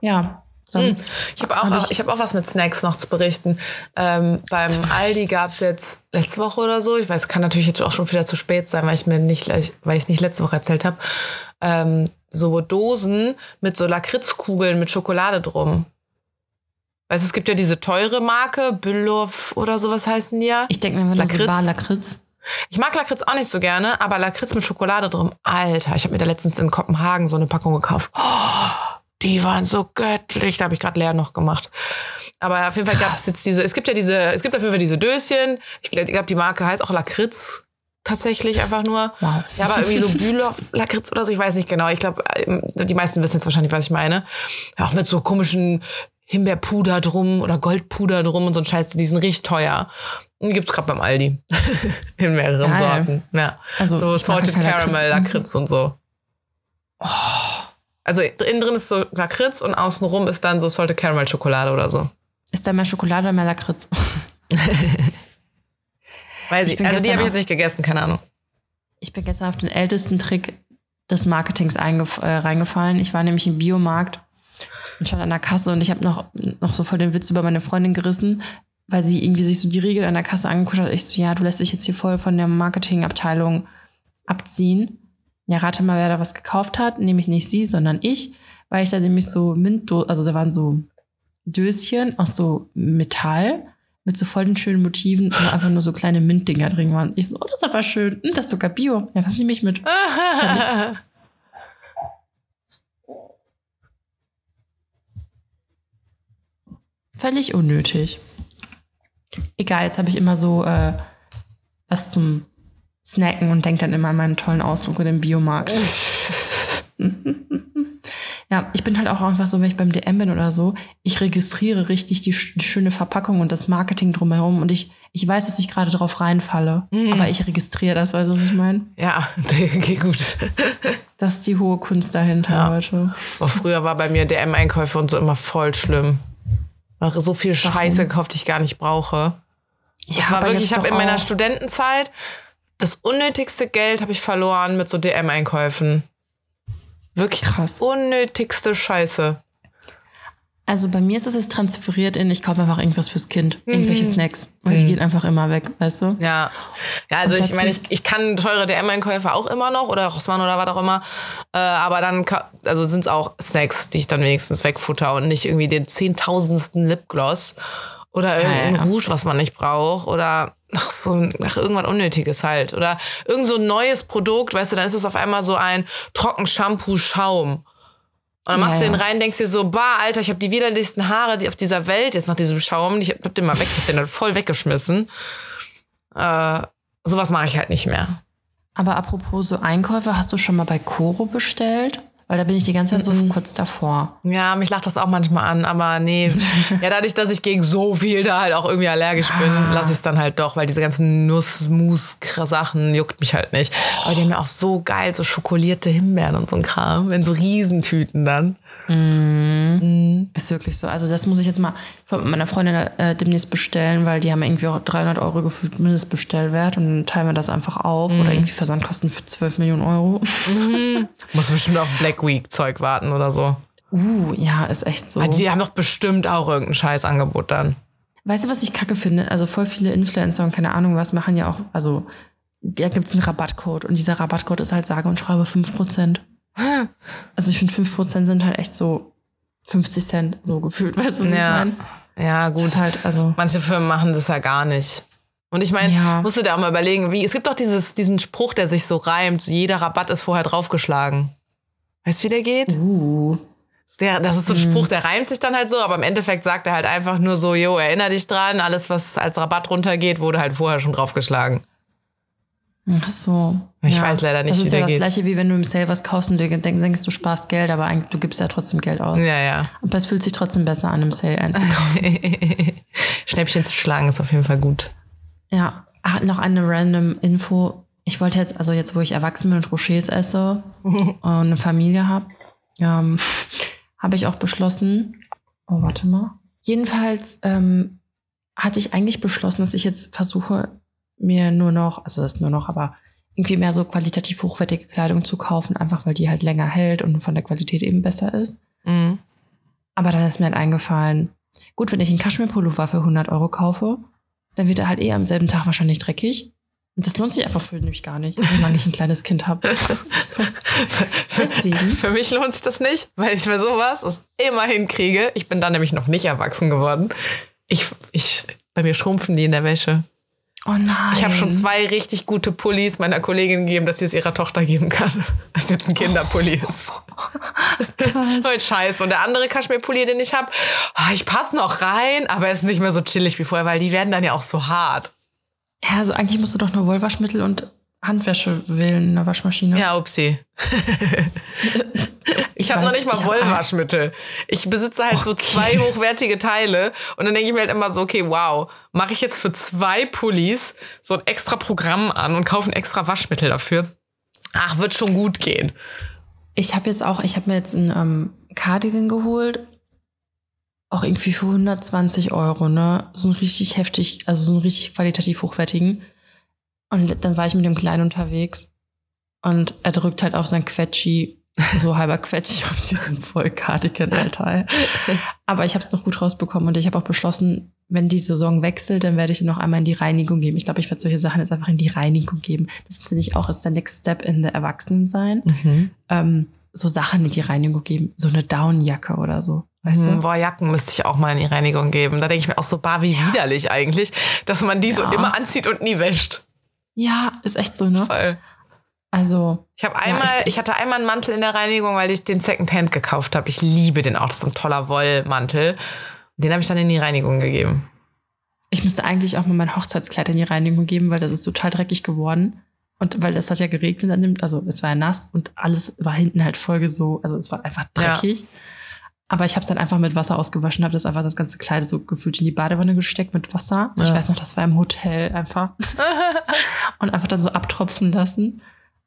ja, sonst. Ich habe auch, Hab ich, ich- hab auch was mit Snacks noch zu berichten. Ähm, beim Aldi gab es jetzt letzte Woche oder so, ich weiß, kann natürlich jetzt auch schon wieder zu spät sein, weil ich mir nicht, weil ich es nicht letzte Woche erzählt habe, ähm, so Dosen mit so Lakritzkugeln mit Schokolade drum. Weißt du, es gibt ja diese teure Marke, Bülow oder sowas heißen die ja. Ich denke mir, so Lakritz. Bar Lakritz. Ich mag Lakritz auch nicht so gerne, aber Lakritz mit Schokolade drum, Alter, ich habe mir da letztens in Kopenhagen so eine Packung gekauft. Oh, die waren so göttlich. Da habe ich gerade leer noch gemacht. Aber auf jeden Fall gab es jetzt diese, es gibt ja diese, es gibt auf jeden Fall diese Döschen. Ich glaube, glaub, die Marke heißt auch Lakritz tatsächlich einfach nur. Wow. Ja, aber irgendwie so Bülow Lakritz oder so, ich weiß nicht genau. Ich glaube, die meisten wissen jetzt wahrscheinlich, was ich meine. Auch mit so komischen Himbeerpuder drum oder Goldpuder drum und so ein Scheiß, die sind richtig teuer. Und gibt's gerade beim Aldi. In mehreren Geil. Sorten. Ja. Also, so Salted kein Caramel, Lakritz. Lakritz und so. Also innen drin ist so Lakritz und außenrum ist dann so Salted Caramel Schokolade oder so. Ist da mehr Schokolade oder mehr Lakritz? Weiß Ich ich also die habe ich jetzt nicht gegessen, keine Ahnung. Ich bin gestern auf den ältesten Trick des Marketings äh, reingefallen. Ich war nämlich im Biomarkt und stand an der Kasse und ich habe noch, noch so voll den Witz über meine Freundin gerissen, weil sie irgendwie sich so die Regel an der Kasse angeguckt hat. Ich so, ja, du lässt dich jetzt hier voll von der Marketingabteilung abziehen. Ja, rate mal, wer da was gekauft hat. Nämlich nicht sie, sondern ich, weil ich da nämlich so Mint, also da waren so Döschen aus so Metall mit so voll den schönen Motiven und einfach nur so kleine Mintdinger drin waren. Ich so, oh, das ist aber schön. Hm, das ist sogar Bio. Ja, das nehme ich mit. Völlig unnötig. Egal, jetzt habe ich immer so äh, was zum Snacken und denke dann immer an meinen tollen Ausflug in den Biomarkt. ja, ich bin halt auch einfach so, wenn ich beim DM bin oder so, ich registriere richtig die, die schöne Verpackung und das Marketing drumherum und ich, ich weiß, dass ich gerade drauf reinfalle, aber ich registriere das, weißt du, was ich meine? ja, okay, gut. Das ist die hohe Kunst dahinter, Ja. Leute. Aber früher war bei mir DM-Einkäufe und so immer voll schlimm. So viel Scheiße gekauft, die ich gar nicht brauche. Das war aber wirklich, ich habe in meiner Studentenzeit das unnötigste Geld habe ich verloren mit so DM-Einkäufen. Wirklich Krass. unnötigste Scheiße. Also bei mir ist es jetzt transferiert in, ich kaufe einfach irgendwas fürs Kind, irgendwelche Mhm. Snacks, weil die gehen einfach immer weg, weißt du? Ja, ja also ich meine, ich, ich kann teure DM-Einkäufe auch immer noch oder Rossmann oder was auch immer. Äh, aber dann also sind es auch Snacks, die ich dann wenigstens wegfutter und nicht irgendwie den zehntausendsten Lipgloss oder irgendein ja. Rouge, was man nicht braucht oder ach so ach, irgendwas Unnötiges halt. Oder irgend so ein neues Produkt, weißt du, dann ist es auf einmal so ein Trockenshampoo-Schaum. Und dann machst Ja, du den ja. rein, denkst dir so, bah, Alter, ich habe die widerlichsten Haare die auf dieser Welt jetzt nach diesem Schaum. Ich hab den mal weg, ich hab den dann voll weggeschmissen. Äh, sowas mache ich halt nicht mehr. Aber apropos so Einkäufe, hast du schon mal bei Coro bestellt? Weil da bin ich die ganze Zeit so kurz davor. Ja, mich lacht das auch manchmal an, aber nee. ja, dadurch, dass ich gegen so viel da halt auch irgendwie allergisch bin, lasse ich es dann halt doch, weil diese ganzen Nuss-Mus-Sachen juckt mich halt nicht. Aber die haben ja auch so geil, so schokolierte Himbeeren und so ein Kram, in so Riesentüten dann. Ist wirklich so. Also das muss ich jetzt mal von meiner Freundin äh, demnächst bestellen, weil die haben irgendwie auch 300 Euro gefühlt Mindestbestellwert und dann teilen wir das einfach auf oder irgendwie Versandkosten für 12 Millionen Euro. Muss bestimmt auf Black Week Zeug warten oder so. Uh, ja, ist echt so. Ah, Die haben doch bestimmt auch irgendein Scheißangebot dann. Weißt du, was ich kacke finde? Also voll viele Influencer und keine Ahnung was machen ja auch, also da gibt es einen Rabattcode und dieser Rabattcode ist halt sage und schreibe 5%. Also ich finde 5% sind halt echt so 50 Cent so gefühlt, weißt du, was Ja. ich meine? Ja, gut. Halt, also, Manche Firmen machen das ja gar nicht. Und ich meine, Ja. musst du dir auch mal überlegen, wie, es gibt doch dieses, diesen Spruch, der sich so reimt, jeder Rabatt ist vorher draufgeschlagen. Weißt du, wie der geht? uh, Der, das ist so ein Spruch, der reimt sich dann halt so, aber im Endeffekt sagt er halt einfach nur so, jo, erinner dich dran, alles, was als Rabatt runtergeht, wurde halt vorher schon draufgeschlagen. Ach so. Ich weiß leider nicht, das wie ist der ja das geht. gleiche, wie wenn du im Sale was kaufst und dir denk- denkst, du sparst Geld, aber eigentlich, du gibst ja trotzdem Geld aus. Ja, ja. Aber es fühlt sich trotzdem besser an, im Sale einzukaufen. Schnäppchen zu schlagen ist auf jeden Fall gut. Ja, ah, noch eine random Info. Ich wollte jetzt, also jetzt, wo ich erwachsen bin und Rochers esse und eine Familie habe, ähm, habe ich auch beschlossen, oh, warte mal. Jedenfalls ähm, hatte ich eigentlich beschlossen, dass ich jetzt versuche, mir nur noch, also das ist nur noch, aber irgendwie mehr so qualitativ hochwertige Kleidung zu kaufen, einfach weil die halt länger hält und von der Qualität eben besser ist. Mhm. Aber dann ist mir halt eingefallen, gut, wenn ich einen Kaschmir-Pullover für 100 Euro kaufe, dann wird er halt eh am selben Tag wahrscheinlich dreckig. Und das lohnt sich einfach für mich gar nicht, solange ich ein kleines Kind habe. so. Deswegen. Für mich lohnt sich das nicht, weil ich mir sowas es immer hinkriege. Ich bin dann nämlich noch nicht erwachsen geworden. Ich, ich, bei mir schrumpfen die in der Wäsche. Oh nein. Ich habe schon zwei richtig gute Pullis meiner Kollegin gegeben, dass sie es ihrer Tochter geben kann. Das jetzt ein Kinderpulli ist. Krass. Voll scheiße. Und der andere Kaschmir-Pulli, den ich habe, ich passe noch rein, aber er ist nicht mehr so chillig wie vorher, weil die werden dann ja auch so hart. Ja, also eigentlich musst du doch nur Wollwaschmittel und Handwäsche wählen in der Waschmaschine. Ja, upsi. Ich habe noch nicht mal ich Wollwaschmittel. Ich besitze halt so zwei hochwertige Teile und dann denke ich mir halt immer so, okay, wow, mache ich jetzt für zwei Pullis so ein extra Programm an und kaufe ein extra Waschmittel dafür. Ach, wird schon gut gehen. Ich habe jetzt auch, ich habe mir jetzt ein ähm, Cardigan geholt. Auch irgendwie für 120 Euro, ne? So ein richtig heftig, also so einen richtig qualitativ hochwertigen. Und dann war ich mit dem Kleinen unterwegs und er drückt halt auf sein Quetschi, so halber Quetschi auf diesem voll Cardigan, Alter. Aber ich habe es noch gut rausbekommen und ich habe auch beschlossen, wenn die Saison wechselt, dann werde ich ihn noch einmal in die Reinigung geben. Ich glaube, ich werde solche Sachen jetzt einfach in die Reinigung geben. Das finde ich auch, ist der Next Step in der Erwachsenensein. Ähm, so Sachen in die Reinigung geben. So eine Downjacke oder so. Weißt Hm, du? Boah, Jacken müsste ich auch mal in die Reinigung geben. Da denke ich mir auch so, bar wie widerlich eigentlich, dass man die so Ja. immer anzieht und nie wäscht. Ja, ist echt so, ne? Voll. Also, Ich habe einmal, ich- ich, ich- hatte einmal einen Mantel in der Reinigung, weil ich den Secondhand gekauft habe. Ich liebe den auch. Das ist ein toller Wollmantel. Den habe ich dann in die Reinigung gegeben. ich müsste eigentlich auch mal mein Hochzeitskleid in die Reinigung geben, weil das ist total dreckig geworden. Und weil das hat ja geregnet an dem, also es war ja nass und alles war hinten halt voll so, also es war einfach Ja. Aber ich habe es dann einfach mit Wasser ausgewaschen, habe das einfach das ganze Kleid so gefühlt in die Badewanne gesteckt mit Wasser. Ich Ja. weiß noch, das war im Hotel einfach. und einfach dann so abtropfen lassen.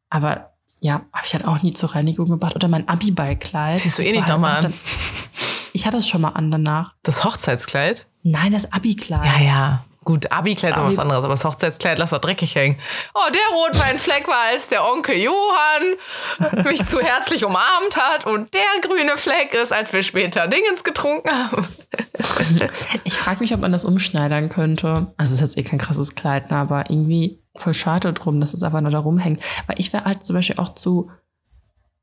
Aber ja, habe ich halt auch nie zur Reinigung gebracht. Oder mein Abiballkleid. Ziehst du eh nicht war halt an. dann- Ich hatte es schon mal an danach. Das Hochzeitskleid? Nein, das Abi-Kleid. Ja, ja. Gut, Abi-Kleid noch was anderes, aber das Hochzeitskleid lass doch dreckig hängen. Oh, der Rotweinfleck war, als der Onkel Johann mich zu herzlich umarmt hat und der grüne Fleck ist, als wir später Dingens getrunken haben. Ich frage mich, ob man das umschneidern könnte. Also es ist jetzt eh kein krasses Kleid, ne, aber irgendwie voll schade drum, dass es einfach nur da rumhängt. Weil ich wäre halt zum Beispiel auch zu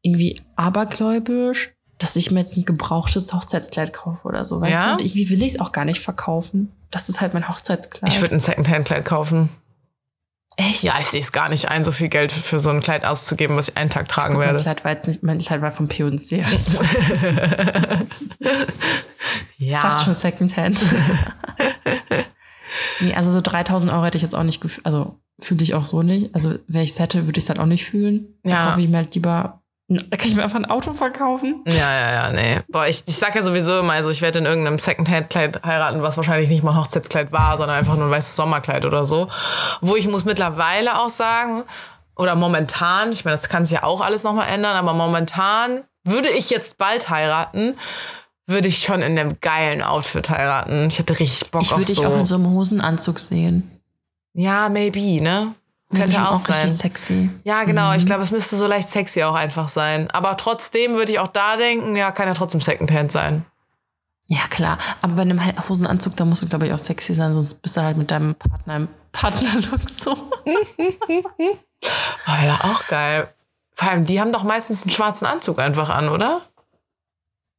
irgendwie abergläubisch, dass ich mir jetzt ein gebrauchtes Hochzeitskleid kaufe oder so, weißt Ja? du? Und irgendwie will ich es auch gar nicht verkaufen. Das ist halt mein Hochzeitskleid. Ich würde ein Secondhand-Kleid kaufen. echt. Ja, ich sehe es gar nicht ein, so viel Geld für so ein Kleid auszugeben, was ich einen Tag tragen mein werde. Kleid war jetzt nicht, mein Kleid war vom P&C. Also Ja. Ist fast schon Secondhand. nee, also so 3000 Euro hätte ich jetzt auch nicht gefühlt. Also fühle ich auch so nicht. Also, wenn ich es hätte, würde ich es halt auch nicht fühlen. Ja. Da kaufe ich mir halt lieber. Da kann ich mir einfach ein Auto verkaufen. Ja, ja, ja, nee. Boah, ich, ich sag ja sowieso immer, also ich werde in irgendeinem Secondhand-Kleid heiraten, was wahrscheinlich nicht mal ein Hochzeitskleid war, sondern einfach nur ein weißes Sommerkleid oder so. Wo ich muss mittlerweile auch sagen, oder momentan, ich meine, das kann sich ja auch alles nochmal ändern, aber momentan würde ich jetzt bald heiraten, würde ich schon in einem geilen Outfit heiraten. Ich hätte richtig Bock Ich auf würde dich so. auch in so einem Hosenanzug sehen. ja, maybe, ne? Könnte Schon auch, sein. sexy. Ja, genau. Ich glaube, es müsste so leicht sexy auch einfach sein. Aber trotzdem würde ich auch da denken, ja, kann ja trotzdem Secondhand sein. Ja, klar. Aber bei einem Hosenanzug, da musst du, glaube ich, auch sexy sein, sonst bist du halt mit deinem Partner im Partnerlook so. Oh ja, auch geil. Vor allem, die haben doch meistens einen schwarzen Anzug einfach an, oder?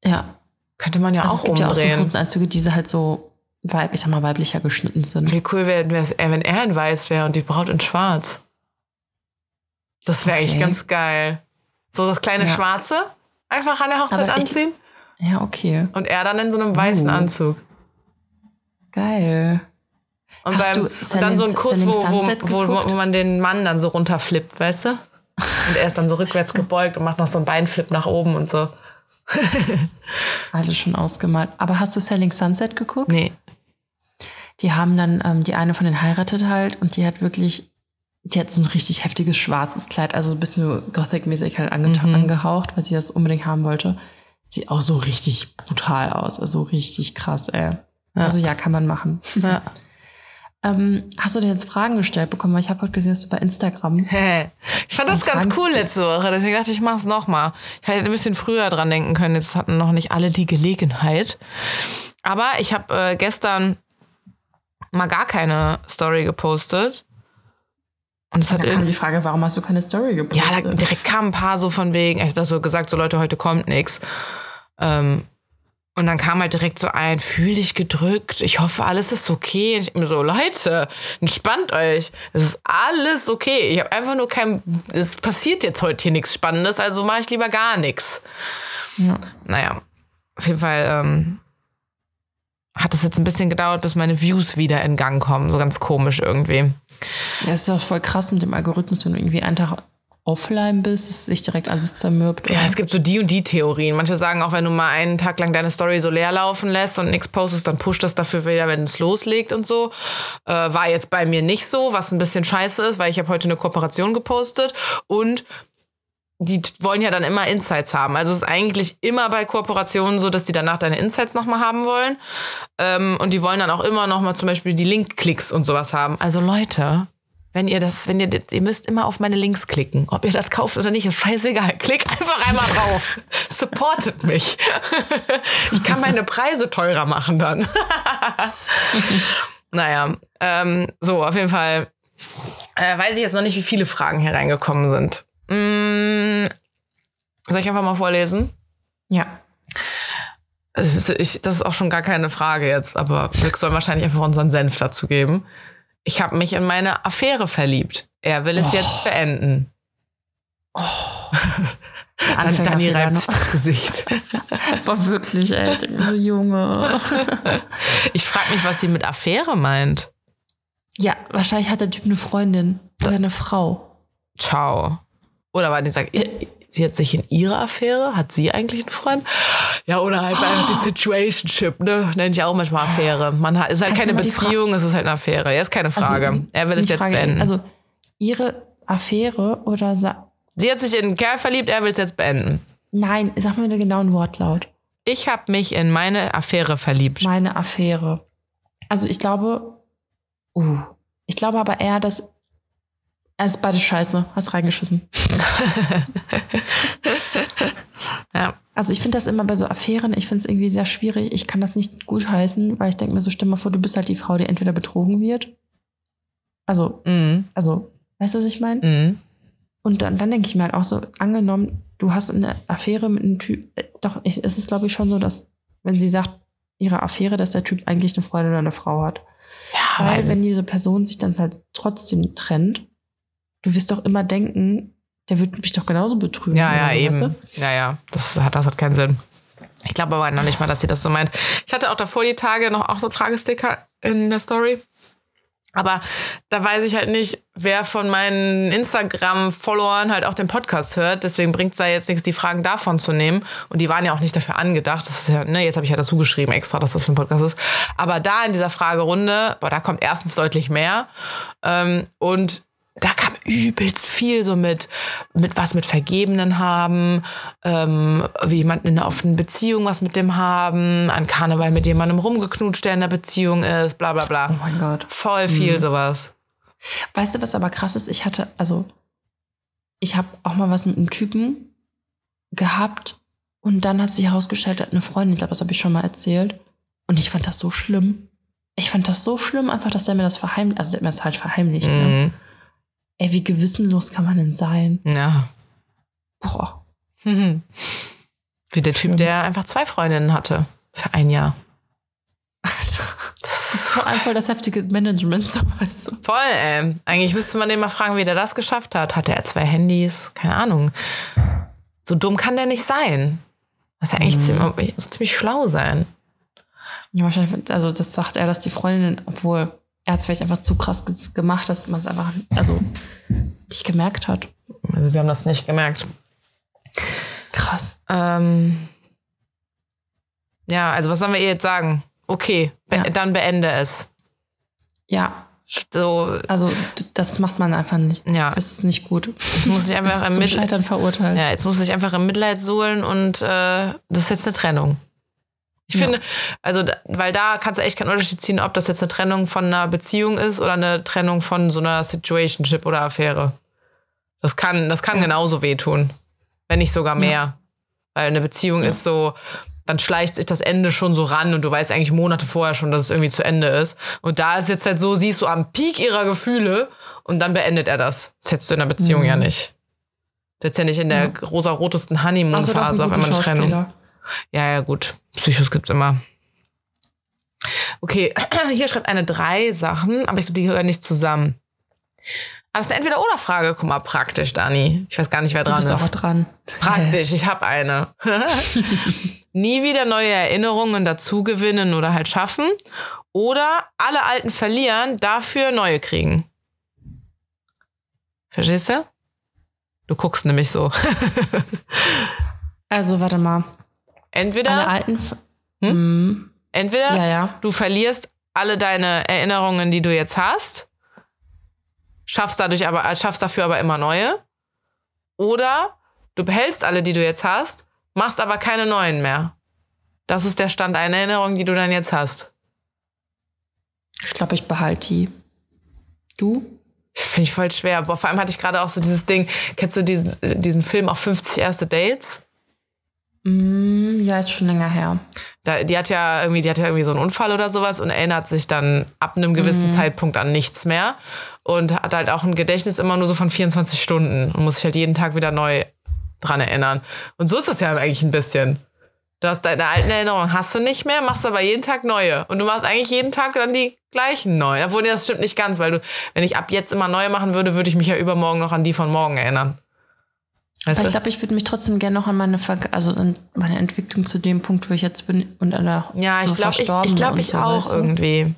Ja. Könnte man ja Also auch es gibt ja auch so umdrehen. Hosenanzüge, die halt so, weib, ich sag mal, weiblicher geschnitten sind. Wie cool wäre es, wenn er in weiß wäre und die Braut in schwarz. Das wäre eigentlich Okay. ganz geil. So das kleine Ja. Schwarze einfach an der Hochzeit ich- anziehen Ja, okay. und er dann in so einem weißen Uh. Anzug. Geil. Und, beim, und dann so ein Kuss, wo, wo, wo, wo man den Mann dann so runterflippt, weißt du? Und er ist dann so rückwärts gebeugt und macht noch so einen Beinflip nach oben und so. Alles schon ausgemalt. Aber hast du Selling Sunset geguckt? Nee. Die haben dann, ähm, die eine von denen heiratet halt und die hat wirklich, die hat so ein richtig heftiges schwarzes Kleid, also so ein bisschen so Gothic-mäßig halt ange Mhm. angehaucht, weil sie das unbedingt haben wollte. Sieht auch so richtig brutal aus, also richtig krass, ey. Also ja, kann man machen. Ja. Ähm, hast du dir jetzt Fragen gestellt bekommen? Weil ich habe heute gesehen, dass du bei Instagram. Ich fand das ganz cool letzte Woche, deswegen dachte ich, ich mach's nochmal. Ich hätte ein bisschen früher dran denken können, jetzt hatten noch nicht alle die Gelegenheit. Aber ich habe äh, gestern mal gar keine Story gepostet. Und es hat irgendwie. die Frage, warum hast du keine Story Ja, gepostet? da direkt kamen ein paar so von wegen, ich hab das so gesagt, so Leute, heute kommt nix. Ähm, und dann kam halt direkt so ein, fühl dich gedrückt, ich hoffe, alles ist okay. Und ich mir so, Leute, entspannt euch. Es ist alles okay. Ich habe einfach nur kein, es passiert jetzt heute hier nichts Spannendes, also mache ich lieber gar nichts. Ja. Naja, auf jeden Fall ähm, hat es jetzt ein bisschen gedauert, bis meine Views wieder in Gang kommen. So ganz komisch irgendwie. Ja, es ist auch voll krass mit dem Algorithmus, wenn du irgendwie einen Tag offline bist, dass sich direkt alles zermürbt. Ja, es gibt so die und die Theorien. Manche sagen auch, wenn du mal einen Tag lang deine Story so leer laufen lässt und nichts postest, dann pusht das dafür wieder, wenn es loslegt und so. Äh, war jetzt bei mir nicht so, was ein bisschen scheiße ist, weil ich habe heute eine Kooperation gepostet und die wollen ja dann immer Insights haben. Also es ist eigentlich immer bei Kooperationen so, dass die danach deine Insights nochmal haben wollen. Ähm, und die wollen dann auch immer nochmal zum Beispiel die Link-Klicks und sowas haben. Also Leute, wenn ihr das, wenn ihr, ihr müsst immer auf meine Links klicken. Ob ihr das kauft oder nicht, ist scheißegal. Klick einfach einmal drauf. Supportet mich. Ich kann meine Preise teurer machen dann. naja, ähm, so, auf jeden Fall äh, weiß ich jetzt noch nicht, wie viele Fragen hier reingekommen sind. Mm, soll ich einfach mal vorlesen? Ja. Also, ich, das ist auch schon gar keine Frage jetzt, aber wir sollen wahrscheinlich einfach unseren Senf dazu geben. Ich habe mich in meine Affäre verliebt. Er will es Oh. jetzt beenden. Dann, Anfängerfehler Dani reibt noch. sich das Gesicht. Aber wirklich, ey, so Junge. Ich frage mich, was sie mit Affäre meint. Ja, wahrscheinlich hat der Typ eine Freundin oder eine Frau. Ciao. Oder war die sagt, sie hat sich in ihre Affäre, hat sie eigentlich einen Freund? Ja, oder halt einfach die Situationship, ne? Nenne ich auch manchmal Affäre. Man hat, ist halt Kannst keine Beziehung, es ist halt eine Affäre. Ja, ist keine Frage. Also, er will es jetzt Frage, beenden. Also ihre Affäre oder sa sie hat sich in einen Kerl verliebt, er will es jetzt beenden. Nein, sag mal den genauen Wortlaut. Ich habe mich in meine Affäre verliebt. Meine Affäre. Also ich glaube, uh, ich glaube aber eher, dass es ist beides scheiße. Hast reingeschissen. Ja. Also ich finde das immer bei so Affären, ich finde es irgendwie sehr schwierig. Ich kann das nicht gutheißen, weil ich denke mir so, stell mal vor, du bist halt die Frau, die entweder betrogen wird. Also, Mhm. also, weißt du, was ich meine? Mhm. Und dann, dann denke ich mir halt auch so, angenommen, du hast eine Affäre mit einem Typ, äh, doch, ich, es ist glaube ich schon so, dass, wenn sie sagt, ihre Affäre, dass der Typ eigentlich eine Freundin oder eine Frau hat. Ja, Weil weil wenn diese Person sich dann halt trotzdem trennt, du wirst doch immer denken, der wird mich doch genauso betrügen. Ja, ja, oder eben. weißt du? Ja, ja, das hat, das hat keinen Sinn. Ich glaube aber noch nicht mal, dass sie das so meint. Ich hatte auch davor die Tage noch auch so Fragesticker in der Story. Aber da weiß ich halt nicht, wer von meinen Instagram-Followern halt auch den Podcast hört. Deswegen bringt es da jetzt nichts, die Fragen davon zu nehmen. Und die waren ja auch nicht dafür angedacht. Das ist ja, ne, jetzt habe ich ja dazu geschrieben extra, dass das für ein Podcast ist. Aber da in dieser Fragerunde, boah, da kommt erstens deutlich mehr. Ähm, und da kam übelst viel so mit, mit was mit Vergebenen haben, ähm, wie jemand in einer offenen Beziehung was mit dem haben, an Karneval mit jemandem rumgeknutscht, der in einer Beziehung ist, bla bla bla. Oh mein Gott. Voll viel sowas. Weißt du, was aber krass ist? Ich hatte, also, ich habe auch mal was mit einem Typen gehabt und dann hat sich herausgestellt, er hat eine Freundin, ich glaube, das habe ich schon mal erzählt. Und ich fand das so schlimm. Ich fand das so schlimm, einfach, dass der mir das verheimlicht, also der hat mir das halt verheimlicht. Ne? Mhm. Ey, wie gewissenlos kann man denn sein? Ja. Boah. Mhm. Wie der Typ, der einfach zwei Freundinnen hatte. Für ein Jahr. Alter. Das ist vor allem voll das heftige Management, so weißt du. Voll, ey. Eigentlich müsste man den mal fragen, wie der das geschafft hat. Hatte er zwei Handys? Keine Ahnung. So dumm kann der nicht sein. Das ist ja eigentlich ziemlich, ziemlich schlau sein. Ja, wahrscheinlich, also das sagt er, dass die Freundin, obwohl er hat es vielleicht einfach zu krass ge- gemacht, dass man es einfach, also nicht gemerkt hat. Also wir haben das nicht gemerkt. Krass. Ähm, ja, also was sollen wir ihr jetzt sagen? Okay, be Ja. dann beende es. Ja, So, also das macht man einfach nicht. Ja. Das ist nicht gut. muss ich einfach Das ist im Scheitern verurteilt. ja, jetzt muss ich einfach im Mitleid suhlen und äh, das ist jetzt eine Trennung. Ich Ja. finde, also, weil da kannst du echt keinen Unterschied ziehen, ob das jetzt eine Trennung von einer Beziehung ist oder eine Trennung von so einer Situationship oder Affäre. Das kann, das kann genauso wehtun. Wenn nicht sogar mehr. Weil eine Beziehung ist so, dann schleicht sich das Ende schon so ran und du weißt eigentlich Monate vorher schon, dass es irgendwie zu Ende ist. Und da ist jetzt halt so, siehst du am Peak ihrer Gefühle und dann beendet er das. Das hättest du in der Beziehung ja nicht. Du hättest ja nicht in der rosarotesten Also das ist Honeymoon-Phase ein auf einmal eine Trennung. Ja, ja, gut. Psychos gibt's immer. Okay, hier schreibt eine drei Sachen, aber ich glaube, die gehören nicht zusammen. Ah, Das ist eine Entweder-Oder-Frage. Guck mal, praktisch, Dani. Ich weiß gar nicht, wer Du dran bist auch ist. dran. Praktisch, ich habe eine. Nie wieder neue Erinnerungen dazugewinnen oder halt schaffen. Oder alle alten verlieren, dafür neue kriegen. Verstehst du? Du guckst nämlich so. Also warte mal. Entweder, Alle alten. F- Hm? entweder Ja, ja. du verlierst alle deine Erinnerungen, die du jetzt hast, schaffst dadurch aber, äh, schaffst dafür aber immer neue. Oder du behältst alle, die du jetzt hast, machst aber keine neuen mehr. Das ist der Stand einer Erinnerung, die du dann jetzt hast. Ich glaube, ich behalte die. Du? Finde ich voll schwer. Boah, vor allem hatte ich gerade auch so dieses Ding. Kennst du diesen, äh, diesen Film auf 50 erste Dates? Hm, ja, ist schon länger her. Da, die hat ja irgendwie, die hat ja irgendwie so einen Unfall oder sowas und erinnert sich dann ab einem gewissen Zeitpunkt an nichts mehr und hat halt auch ein Gedächtnis immer nur so von 24 Stunden und muss sich halt jeden Tag wieder neu dran erinnern. Und so ist das ja eigentlich ein bisschen. Du hast deine alten Erinnerungen, hast du nicht mehr, machst aber jeden Tag neue. Und du machst eigentlich jeden Tag dann die gleichen neu. Obwohl, das stimmt nicht ganz, weil du, wenn ich ab jetzt immer neue machen würde, würde ich mich ja übermorgen noch an die von morgen erinnern. Du? ich glaube, ich würde mich trotzdem gerne noch an meine, Verg also an meine Entwicklung zu dem Punkt, wo ich jetzt bin und an der Ja, ich glaube, ich, ich, glaub, ich so, auch weißt du? irgendwie.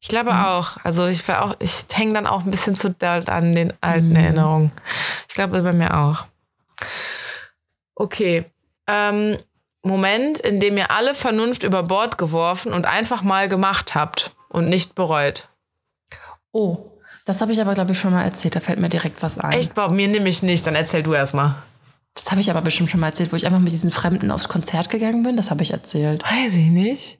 Ich glaube auch. Also ich war auch, ich hänge dann auch ein bisschen zu an den alten Mhm. Erinnerungen. Ich glaube bei mir auch. Okay. Ähm, Moment, in dem ihr alle Vernunft über Bord geworfen und einfach mal gemacht habt und nicht bereut. Oh, das habe ich aber, glaube ich, schon mal erzählt. Da fällt mir direkt was ein. Echt, Bob, mir nehme ich nicht. Dann erzähl du erst mal. Das habe ich aber bestimmt schon mal erzählt, wo ich einfach mit diesen Fremden aufs Konzert gegangen bin. Das habe ich erzählt. Weiß ich nicht.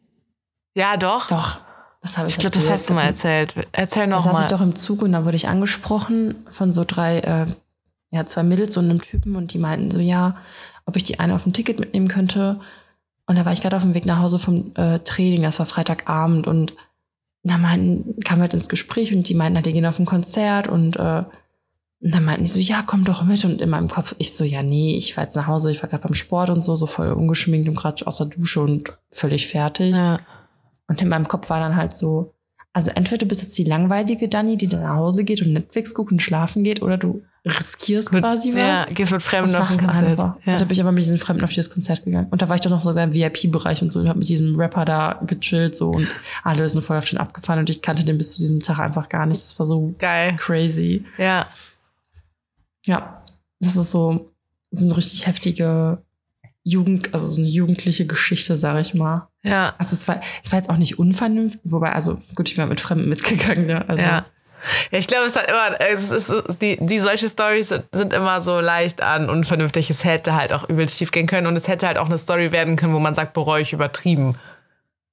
Ja, doch. Doch, das habe ich, Ich glaube, das erzählt. hast du mal erzählt. Erzähl Da noch saß mal. ich doch im Zug und da wurde ich angesprochen von so drei, äh, ja, zwei Mädels und einem Typen und die meinten so, ja, ob ich die eine auf ein Ticket mitnehmen könnte. Und da war ich gerade auf dem Weg nach Hause vom äh, Training, das war Freitagabend und da meinten, kam halt ins Gespräch und die meinten halt, die gehen auf ein Konzert und, äh, und dann meinten die so, ja, komm doch mit. Und in meinem Kopf, ich so, ja, nee, ich war jetzt nach Hause, ich war gerade beim Sport und so, so voll ungeschminkt und gerade aus der Dusche und völlig fertig. ja. Und in meinem Kopf war dann halt so, also entweder du bist jetzt die langweilige Dani, die dann nach Hause geht und Netflix guckt und schlafen geht, oder du riskierst quasi was. ja, gehst mit Fremden auf ein Konzert. Ja. Und da bin ich aber mit diesen Fremden auf dieses Konzert gegangen. Und da war ich doch noch sogar im VIP-Bereich und so und hab mit diesem Rapper da gechillt so und alle sind voll auf den abgefahren und ich kannte den bis zu diesem Tag einfach gar nicht. Das war so Geil. crazy. Ja. Ja, das ist so, so eine richtig heftige Jugend, also so eine jugendliche Geschichte, sag ich mal. Ja. Also es war, es war jetzt auch nicht unvernünftig, wobei, also gut, ich bin mit Fremden mitgegangen, ja. Also, Ja. Ja, ich glaube, es hat immer, es ist, es ist, die, die solche Stories sind, immer so leicht an unvernünftig. Es hätte halt auch übelst schief gehen können und es hätte halt auch eine Story werden können, wo man sagt, bereue ich übertrieben.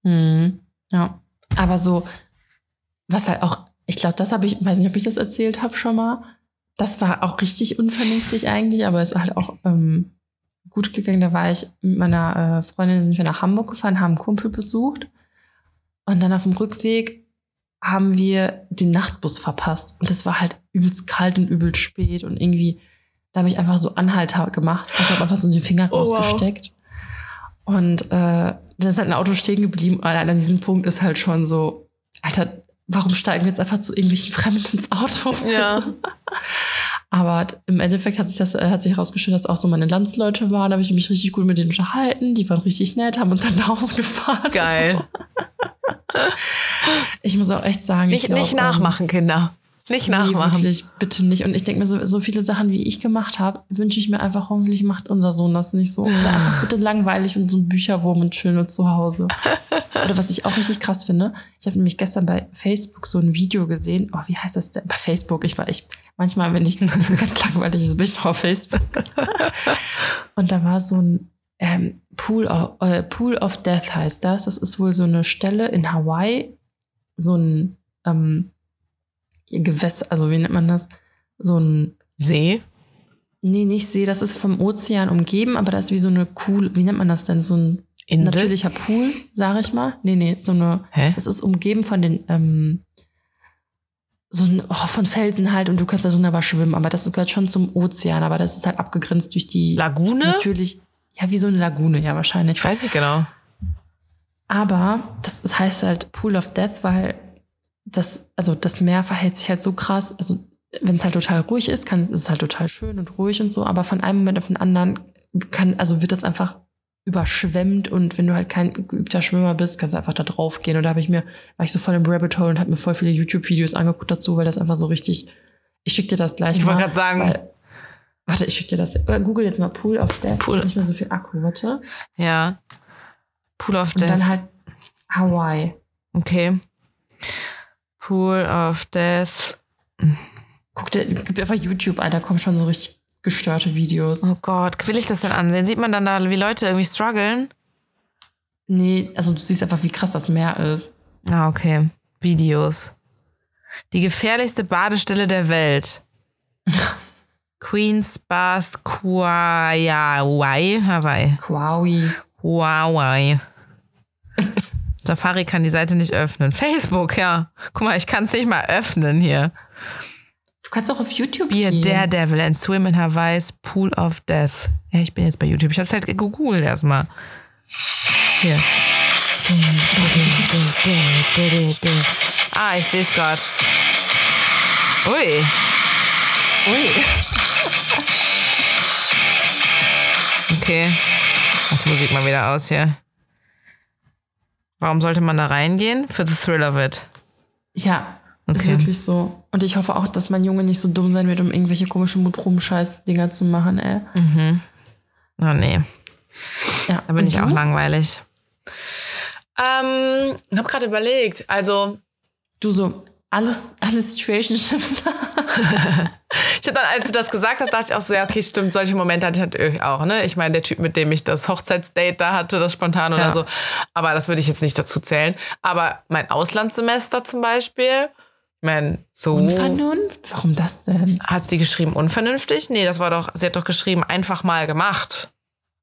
Mhm. Ja. Aber so, was halt auch, ich glaube, das habe ich, weiß nicht, ob ich das erzählt habe schon mal. Das war auch richtig unvernünftig eigentlich, aber es ist halt auch ähm, gut gegangen. Da war ich mit meiner äh, Freundin, sind wir nach Hamburg gefahren, haben einen Kumpel besucht. Und dann auf dem Rückweg haben wir den Nachtbus verpasst. Und es war halt übelst kalt und übelst spät und irgendwie, Da habe ich einfach so Anhalter gemacht. Also habe einfach so den Finger Oh, wow. rausgesteckt. Und äh, dann ist halt ein Auto stehen geblieben. Allein an diesem Punkt ist halt schon so, Alter, warum steigen wir jetzt einfach zu irgendwelchen Fremden ins Auto? Ja. Aber im Endeffekt hat sich das äh, hat sich herausgestellt, dass auch so meine Landsleute waren. Da habe ich mich richtig gut mit denen unterhalten. Die waren richtig nett, haben uns dann nach Hause gefahren. Geil. So. Ich muss auch echt sagen, Nicht, ich glaub, nicht nachmachen, Kinder. Nicht Ähm, nee, nachmachen. wirklich, bitte nicht. Und ich denke mir, so, so viele Sachen, wie ich gemacht habe, wünsche ich mir einfach, hoffentlich macht unser Sohn das nicht so. Sei einfach bitte langweilig und so ein Bücherwurm und chillen nur zu Hause. Oder was ich auch richtig krass finde, ich habe nämlich gestern bei Facebook so ein Video gesehen. Oh, wie heißt das denn? Bei Facebook. Ich war echt, manchmal, wenn ich ganz langweilig ist, bin ich noch auf Facebook. Und da war so ein ähm, Pool, of, äh, Pool of Death heißt das. Das ist wohl so eine Stelle in Hawaii, so ein ähm, Gewässer, also wie nennt man das? So ein, See? nee, nicht See, das ist vom Ozean umgeben, aber das ist wie so eine cool, wie nennt man das denn? So ein Insel? natürlicher Pool, sag ich mal. Nee, nee, so eine, Hä? es ist umgeben von den, ähm, so ein, oh, von Felsen halt und du kannst da aber schwimmen, aber das gehört schon zum Ozean, aber das ist halt abgegrenzt durch die, Lagune? natürlich, ja, wie so eine Lagune, ja, wahrscheinlich. Ich weiß nicht genau. Aber das, das heißt halt Pool of Death, weil das, also das Meer verhält sich halt so krass. Also wenn es halt total ruhig ist, kann, ist es halt total schön und ruhig und so. Aber von einem Moment auf den anderen kann, also wird das einfach überschwemmt und wenn du halt kein geübter Schwimmer bist, kannst du einfach da drauf gehen. Und da habe ich mir, war ich so voll im Rabbit Hole und habe mir voll viele YouTube-Videos angeguckt dazu, weil das einfach so richtig. Ich schick dir das gleich. Ich wollte mal, gerade sagen- weil- Warte, ich schick dir das. Äh, Google jetzt mal Pool of Death. Pool. Ich hab nicht mehr so viel Akku, warte. Ja. Pool of Und Death. dann halt Hawaii. okay. Pool of Death. Guck dir, gib einfach YouTube ein, da kommen schon so richtig gestörte Videos. Oh Gott, will ich das denn ansehen? Sieht man dann da, wie Leute irgendwie strugglen? Nee, also du siehst einfach, wie krass das Meer ist. Ah, okay. Videos. Die gefährlichste Badestelle der Welt. Queen's Bath, Kauai, Hawaii. Huawei. Huawei. Safari kann die Seite nicht öffnen. Facebook, ja. Guck mal, ich kann es nicht mal öffnen hier. Du kannst auch auf YouTube Be a gehen. Daredevil and swim in Hawaii's Pool of Death. Ja, ich bin jetzt bei YouTube. Ich hab's halt gegoogelt erstmal. Hier. Ah, ich sehe es gerade. Ui. Ui. Okay. Mach die Musik mal wieder aus hier. Warum sollte man da reingehen? For the thrill of it. Ja, ist Okay. wirklich so. Und ich hoffe auch, dass mein Junge nicht so dumm sein wird, um irgendwelche komischen Mutrum-Scheiß-Dinger zu machen, ey. Oh nee, Ja, da bin ich du? auch langweilig. Ähm, ich habe gerade überlegt. Also, Du so, alles, alles Situationships. ich habe dann, als du das gesagt hast, dachte ich auch so, ja, okay, stimmt, solche Momente hatte ich natürlich auch, ne? Ich meine, der Typ, mit dem ich das Hochzeitsdate da hatte, das spontan oder Ja. so. Aber das würde ich jetzt nicht dazu zählen. Aber mein Auslandssemester zum Beispiel, ich meine, so. Unvernunft? Warum das denn? Hat sie geschrieben unvernünftig? Nee, das war doch, sie hat doch geschrieben, einfach mal gemacht.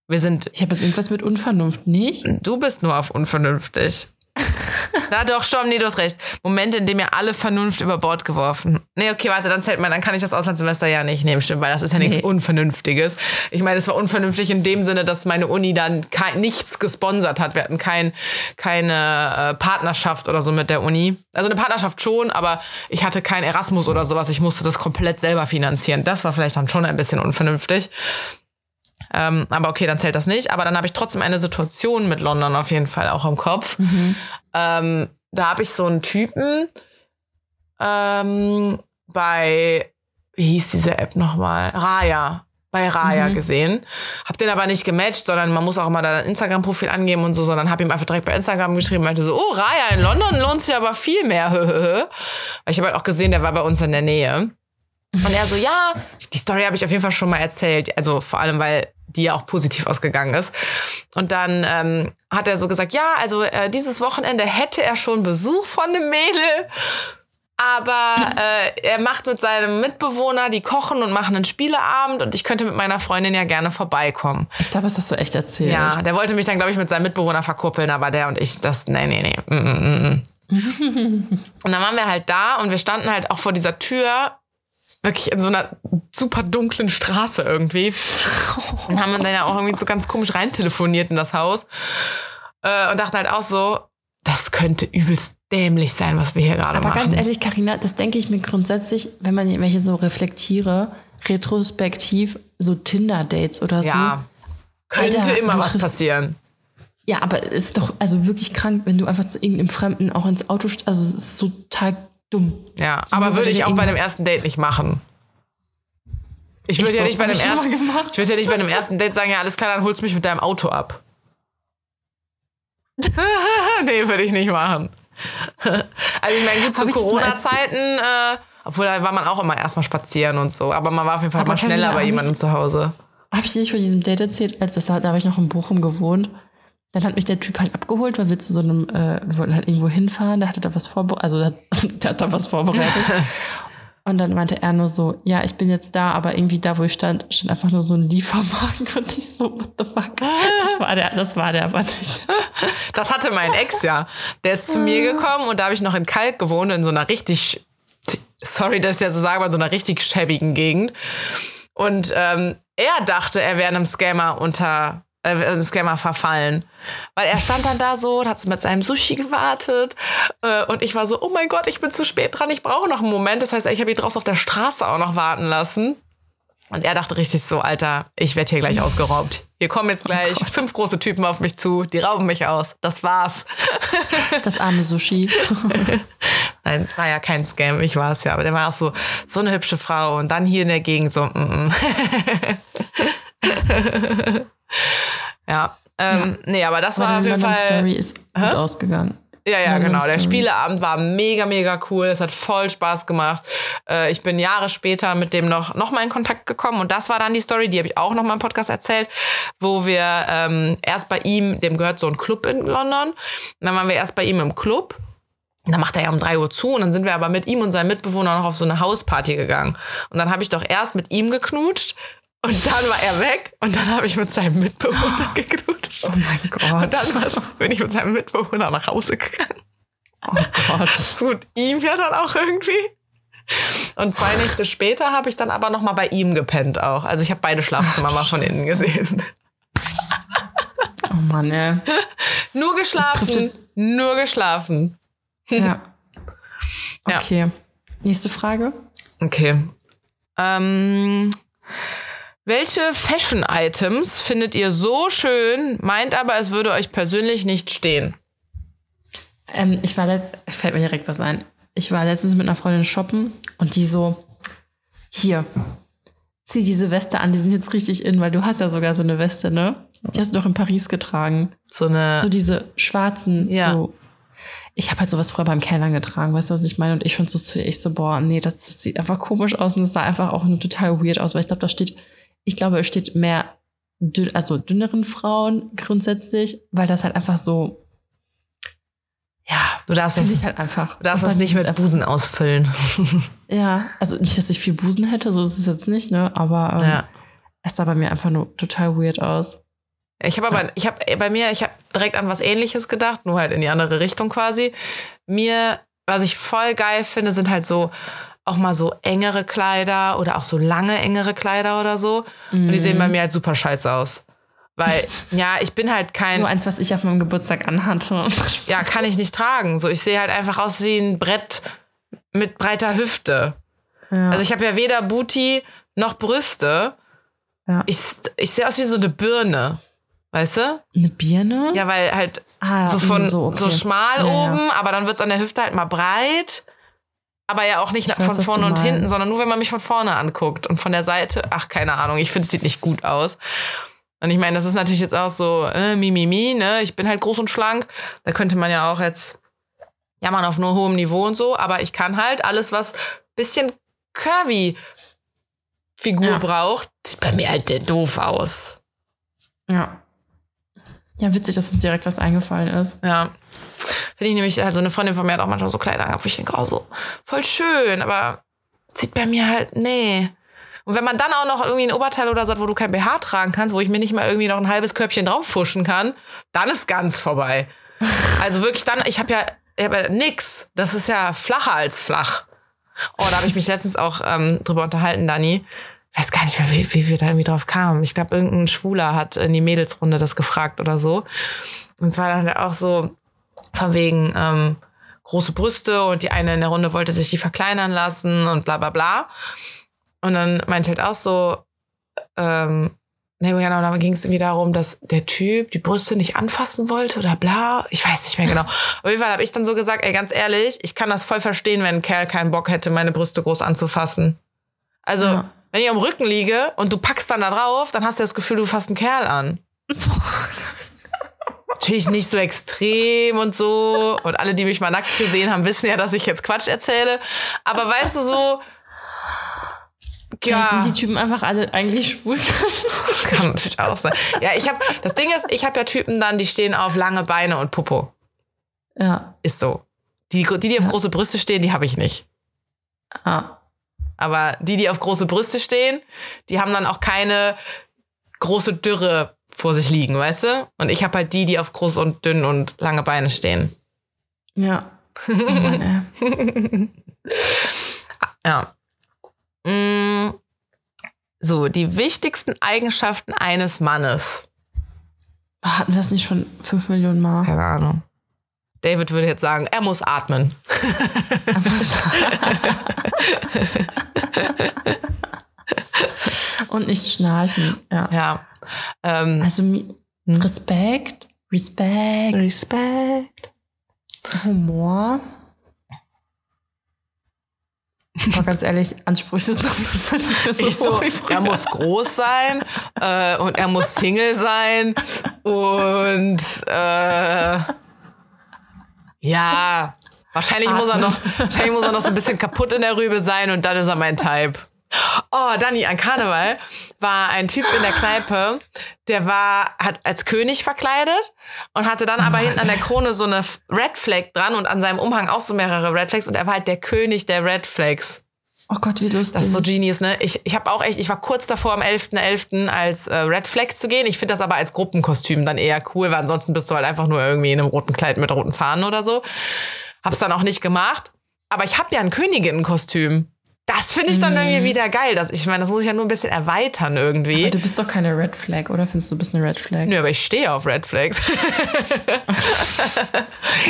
Wir sind, Ich habe jetzt irgendwas mit Unvernunft, nicht? du bist nur auf unvernünftig. Na doch, schon, nee, du hast recht. Momente, in denen ihr alle Vernunft über Bord geworfen. Nee, okay, warte, dann zählt man, dann kann ich das Auslandssemester ja nicht nehmen, stimmt, weil das ist ja nichts Nee. Unvernünftiges. Ich meine, es war unvernünftig in dem Sinne, dass meine Uni dann kein, nichts gesponsert hat. Wir hatten kein, keine äh, Partnerschaft oder so mit der Uni. Also eine Partnerschaft schon, aber ich hatte kein Erasmus oder sowas. Ich musste das komplett selber finanzieren. Das war vielleicht dann schon ein bisschen unvernünftig. Ähm, aber okay, dann zählt das nicht. Aber dann habe ich trotzdem eine Situation mit London auf jeden Fall auch im Kopf. Ähm, da habe ich so einen Typen ähm, bei, wie hieß diese App nochmal? Raya. Bei Raya gesehen. Hab den aber nicht gematcht, sondern man muss auch immer da ein Instagram-Profil angeben und so, sondern hab ihm einfach direkt bei Instagram geschrieben, meinte so, oh, Raya in London lohnt sich aber viel mehr. Ich habe halt auch gesehen, der war bei uns in der Nähe. Und er so, ja, die Story habe ich auf jeden Fall schon mal erzählt. Also vor allem, weil die ja auch positiv ausgegangen ist. Und dann ähm, hat er so gesagt, ja, also äh, dieses Wochenende hätte er schon Besuch von einem Mädel. Aber äh, er macht mit seinem Mitbewohner, die kochen und machen einen Spieleabend und ich könnte mit meiner Freundin ja gerne vorbeikommen. Ich glaube, das hast du echt erzählt. Ja, der wollte mich dann, glaube ich, mit seinem Mitbewohner verkuppeln, aber der und ich, das, nee, nee, nee. Mm, mm, mm, mm. und dann waren wir halt da und wir standen halt auch vor dieser Tür wirklich in so einer super dunklen Straße irgendwie. Und haben dann ja auch irgendwie so ganz komisch rein telefoniert in das Haus. Äh, und dachten halt auch so, das könnte übelst dämlich sein, was wir hier gerade machen. Aber ganz ehrlich, Karina, das denke ich mir grundsätzlich, wenn man welche so reflektiere, retrospektiv, so Tinder-Dates oder so. ja, könnte Alter, immer was triffst- passieren. Ja, aber es ist doch also wirklich krank, wenn du einfach zu irgendeinem Fremden auch ins Auto, also es ist so total dumm. Ja, So, aber würde ich auch bei dem irgendwas- ersten Date nicht machen. Ich würde ja nicht bei dem ersten, ich würde ja nicht bei dem ersten Date sagen, ja alles klar, dann holst du mich mit deinem Auto ab. nee, würde ich nicht machen. also ich meine, gut, zu Corona-Zeiten, äh, obwohl da war man auch immer erstmal spazieren und so, aber man war auf jeden Fall Aber mal schneller bei jemandem zu Hause. Habe ich nicht von diesem Date erzählt, als das, da habe ich noch in Bochum gewohnt. Dann hat mich der Typ halt abgeholt, weil wir zu so einem, äh, wir wollten halt irgendwo hinfahren, der hatte da was vorbereitet, also der hat, der hat da was vorbereitet. Und dann meinte er nur so, ja, ich bin jetzt da, aber irgendwie da, wo ich stand, stand einfach nur so ein Lieferwagen und ich so, what the fuck? Das war der, das war der aber nicht. Das hatte mein Ex ja. Der ist zu mir gekommen und da habe ich noch in Kalk gewohnt, in so einer richtig, sorry, dass ich das so sage, aber in so einer richtig schäbigen Gegend. Und ähm, er dachte, er wäre einem Scammer unter, äh, Scammer verfallen. Weil er stand dann da so und hat so mit seinem Sushi gewartet. Äh, und ich war so, oh mein Gott, ich bin zu spät dran, ich brauche noch einen Moment. Das heißt, ich habe ihn draußen auf der Straße auch noch warten lassen. Und er dachte richtig so, Alter, ich werde hier gleich ausgeraubt. Hier kommen jetzt gleich fünf große Typen auf mich zu, die rauben mich aus. Das war's. Das arme Sushi. Nein, war ja kein Scam, ich war es ja. Aber der war auch so, so eine hübsche Frau und dann hier in der Gegend so, mm, mm. ja. Ähm, Nee, aber das war Aber auf die jeden London Fall. Story ist gut ausgegangen. Ja, ja, London genau. Der. Spieleabend war mega, mega cool. Es hat voll Spaß gemacht. Äh, ich bin Jahre später mit dem noch, noch mal in Kontakt gekommen. Und das war dann die Story, die habe ich auch noch mal im Podcast erzählt, wo wir ähm, erst bei ihm, dem gehört so ein Club in London. Und dann waren wir erst bei ihm im Club. Und dann macht er ja um 3 Uhr zu und dann sind wir aber mit ihm und seinem Mitbewohner noch auf so eine Hausparty gegangen. Und dann habe ich doch erst mit ihm geknutscht und dann war er weg und dann habe ich mit seinem Mitbewohner geknutscht. Oh mein Und Gott. dann war, bin ich mit seinem Mitbewohner nach Hause gegangen. Oh Gott. Zu ihm ja dann auch irgendwie. Und zwei Nächte später habe ich dann aber noch mal bei ihm gepennt auch. Also ich habe beide Schlafzimmer mal von innen gesehen. Oh Mann, ey. Nur geschlafen, nur geschlafen. Ja. Ja. Okay. Nächste Frage. Okay. Ähm, welche Fashion-Items findet ihr so schön, meint aber, es würde euch persönlich nicht stehen? Ähm, ich war fällt mir direkt was ein. Ich war letztens mit einer Freundin shoppen und die so, hier, zieh diese Weste an, die sind jetzt richtig in, weil du hast ja sogar so eine Weste, ne? Die hast du doch in Paris getragen. So eine. So diese schwarzen. Ja. So. Ich habe halt sowas früher beim Kellnern getragen, weißt du, was ich meine? Und ich schon so zu ihr, ich so, boah, nee, das, das sieht einfach komisch aus und es sah einfach auch nur total weird aus, weil ich glaube, da steht, ich glaube, es steht mehr, dünn, also dünneren Frauen grundsätzlich, weil das halt einfach so, ja, du darfst das, ich halt einfach. du darfst das nicht mit einfach- Busen ausfüllen. Ja, also nicht, dass ich viel Busen hätte, so ist es jetzt nicht, ne? Aber ähm, Ja. es sah bei mir einfach nur total weird aus. Ich habe aber, ich habe bei mir, ich habe direkt an was Ähnliches gedacht, nur halt in die andere Richtung quasi. Mir, was ich voll geil finde, sind halt so auch mal so engere Kleider oder auch so lange engere Kleider oder so. Und die sehen bei mir halt super scheiße aus. Weil, ja, ich bin halt kein, So eins, was ich auf meinem Geburtstag anhatte. ja, kann ich nicht tragen. So, ich sehe halt einfach aus wie ein Brett mit breiter Hüfte. Ja. Also ich habe ja weder Booty noch Brüste. Ja. Ich, ich sehe aus wie so eine Birne. Weißt du? Eine Birne? Ja, weil halt Ah, so von mm, so, so, okay. schmal Ja, oben, aber dann wird's an der Hüfte halt mal breit. Aber ja auch nicht Ich von vorne und hinten, sondern nur, wenn man mich von vorne anguckt. Und von der Seite, ach, keine Ahnung, ich finde, es sieht nicht gut aus. Und ich meine, das ist natürlich jetzt auch so, äh, mi, mi, mi, ne? Ich bin halt groß und schlank. Da könnte man ja auch jetzt jammern auf nur hohem Niveau und so. Aber ich kann halt alles, was bisschen curvy Figur Ja. braucht, sieht bei mir halt doof aus. Ja. Ja, witzig, dass uns direkt was eingefallen ist. Ja. Finde ich nämlich, also eine Freundin von mir hat auch manchmal so Kleider angehabt, wo ich denke, oh, so voll schön, aber sieht bei mir halt, nee. Und wenn man dann auch noch irgendwie ein Oberteil oder so hat, wo du kein BH tragen kannst, wo ich mir nicht mal irgendwie noch ein halbes Körbchen drauffuschen kann, dann ist ganz vorbei. Also wirklich dann, ich habe ja, ich hab ja nix. Das ist ja flacher als flach. Oh, da habe ich mich letztens auch ähm, drüber unterhalten, Dani. Weiß gar nicht mehr, wie, wie wir da irgendwie drauf kamen. Ich glaube, irgendein Schwuler hat in die Mädelsrunde das gefragt oder so. Und es war dann auch so von wegen ähm, große Brüste und die eine in der Runde wollte sich die verkleinern lassen und bla bla bla. Und dann meinte halt auch so, ähm, Nee, genau, da ging es irgendwie darum, dass der Typ die Brüste nicht anfassen wollte oder bla. Ich weiß nicht mehr genau. Auf jeden Fall habe ich dann so gesagt, ey, ganz ehrlich, ich kann das voll verstehen, wenn ein Kerl keinen Bock hätte, meine Brüste groß anzufassen. Also, ja. wenn ich am Rücken liege und du packst dann da drauf, dann hast du das Gefühl, du fasst einen Kerl an. Natürlich nicht so extrem und so. Und alle, die mich mal nackt gesehen haben, wissen ja, dass ich jetzt Quatsch erzähle. Aber weißt du so, ja. sind die Typen einfach alle eigentlich schwul. Kann natürlich auch sein. Ja, ich habe, das Ding ist, ich habe ja Typen dann, die stehen auf lange Beine und Popo. Ja. Ist so. Die, die, die auf ja. große Brüste stehen, die habe ich nicht. Ah. Aber die, die auf große Brüste stehen, die haben dann auch keine große Dürre vor sich liegen, weißt du? Und ich habe halt die, die auf groß und dünn und lange Beine stehen. Ja. Oh Mann, ja. Mm, so, die wichtigsten Eigenschaften eines Mannes. Hatten wir das nicht schon fünf Millionen Mal? Keine Ahnung. David würde jetzt sagen, er muss atmen. Er muss Und nicht schnarchen. Ja. ja. Ähm, also hm? Respekt, Respekt, Respekt, Humor. Aber ganz ehrlich, Ansprüche ist doch nicht so, ich so Er muss groß sein äh, und er muss Single sein und äh, ja, wahrscheinlich muss, er noch, wahrscheinlich muss er noch so ein bisschen kaputt in der Rübe sein und dann ist er mein Type. Oh, Dani, an Karneval war ein Typ in der Kneipe, der war, hat als König verkleidet und hatte dann aber oh hinten an der Krone so eine Red Flag dran und an seinem Umhang auch so mehrere Red Flags und er war halt der König der Red Flags. Oh Gott, wie lustig. Das ist so genius, ne? Ich, ich habe auch echt, ich war kurz davor am 11.11. .11. als äh, Red Flag zu gehen. Ich finde das aber als Gruppenkostüm dann eher cool, weil ansonsten bist du halt einfach nur irgendwie in einem roten Kleid mit roten Fahnen oder so. Hab's dann auch nicht gemacht. Aber ich habe ja ein Königinnenkostüm. Das finde ich dann mm. irgendwie wieder geil. Das, ich meine, das muss ich ja nur ein bisschen erweitern irgendwie. Aber du bist doch keine Red Flag, oder? Findest du, du bist eine Red Flag? Nö, aber ich stehe auf Red Flags.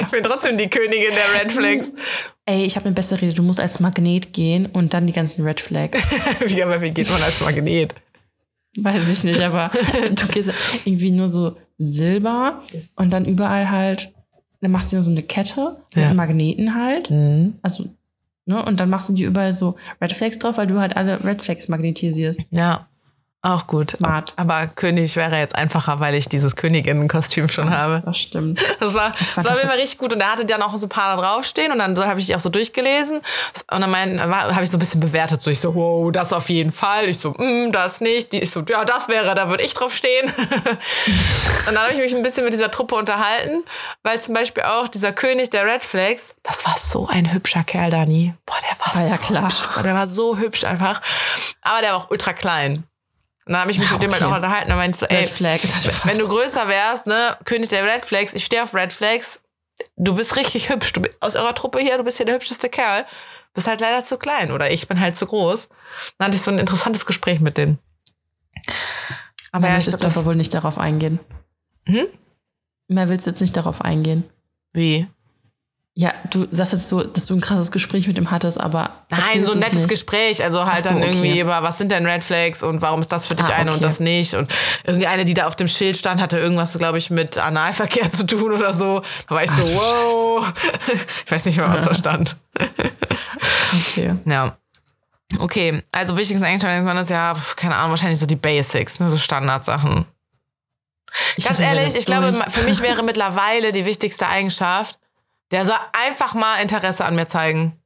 ich bin trotzdem die Königin der Red Flags. Ey, ich habe eine bessere Rede. Du musst als Magnet gehen und dann die ganzen Red Flags. wie, aber wie geht man als Magnet? Weiß ich nicht, aber du gehst irgendwie nur so Silber und dann überall halt, dann machst du dir so eine Kette mit ja. Magneten halt. Mhm. Also Ne? Und dann machst du die überall so Red Flags drauf, weil du halt alle Red Flags magnetisierst. Ja. Auch gut. Smart. Aber König wäre jetzt einfacher, weil ich dieses Königinnenkostüm schon habe. Das stimmt. Das war, das war jeden Fall richtig gut. Und er hatte dann auch so ein paar da draufstehen und dann habe ich die auch so durchgelesen. Und dann habe ich so ein bisschen bewertet. So, ich so, wow, das auf jeden Fall. Ich so, mm, das nicht. Die, ich so, ja, das wäre, da würde ich drauf stehen. und dann habe ich mich ein bisschen mit dieser Truppe unterhalten, weil zum Beispiel auch dieser König der Red Flags, das war so ein hübscher Kerl, Dani. Boah, der war, war so ja klar. hübsch. Der war so hübsch einfach. Aber der war auch ultra klein. Und dann habe ich mich mit dem halt auch unterhalten. Dann meinst du, ey, Flag, wenn du größer wärst, ne, König der Red Flags, ich stehe auf Red Flags, du bist richtig hübsch. Du bist aus eurer Truppe hier, du bist hier der hübscheste Kerl. Bist halt leider zu klein oder ich bin halt zu groß. Dann hatte ich so ein interessantes Gespräch mit denen. Aber ja, möchtest du aber wohl nicht darauf eingehen. Hm? Mehr willst du jetzt nicht darauf eingehen. Wie? Ja, du sagst jetzt so, dass du ein krasses Gespräch mit ihm hattest, aber. Nein, so ein nettes nicht. Gespräch. Also halt so, dann irgendwie okay. über, was sind denn Red Flags und warum ist das für dich ah, eine okay. und das nicht? Und irgendwie eine, die da auf dem Schild stand, hatte irgendwas, glaube ich, mit Analverkehr zu tun oder so. Da war ich so, Ach, wow. ich weiß nicht mehr, was da stand. okay. Ja. Okay, also wichtigste Eigenschaften ist ja, keine Ahnung, wahrscheinlich so die Basics, ne, so Standardsachen. Ich Ganz ehrlich, ich glaube, für mich wäre mittlerweile die wichtigste Eigenschaft, der soll einfach mal Interesse an mir zeigen.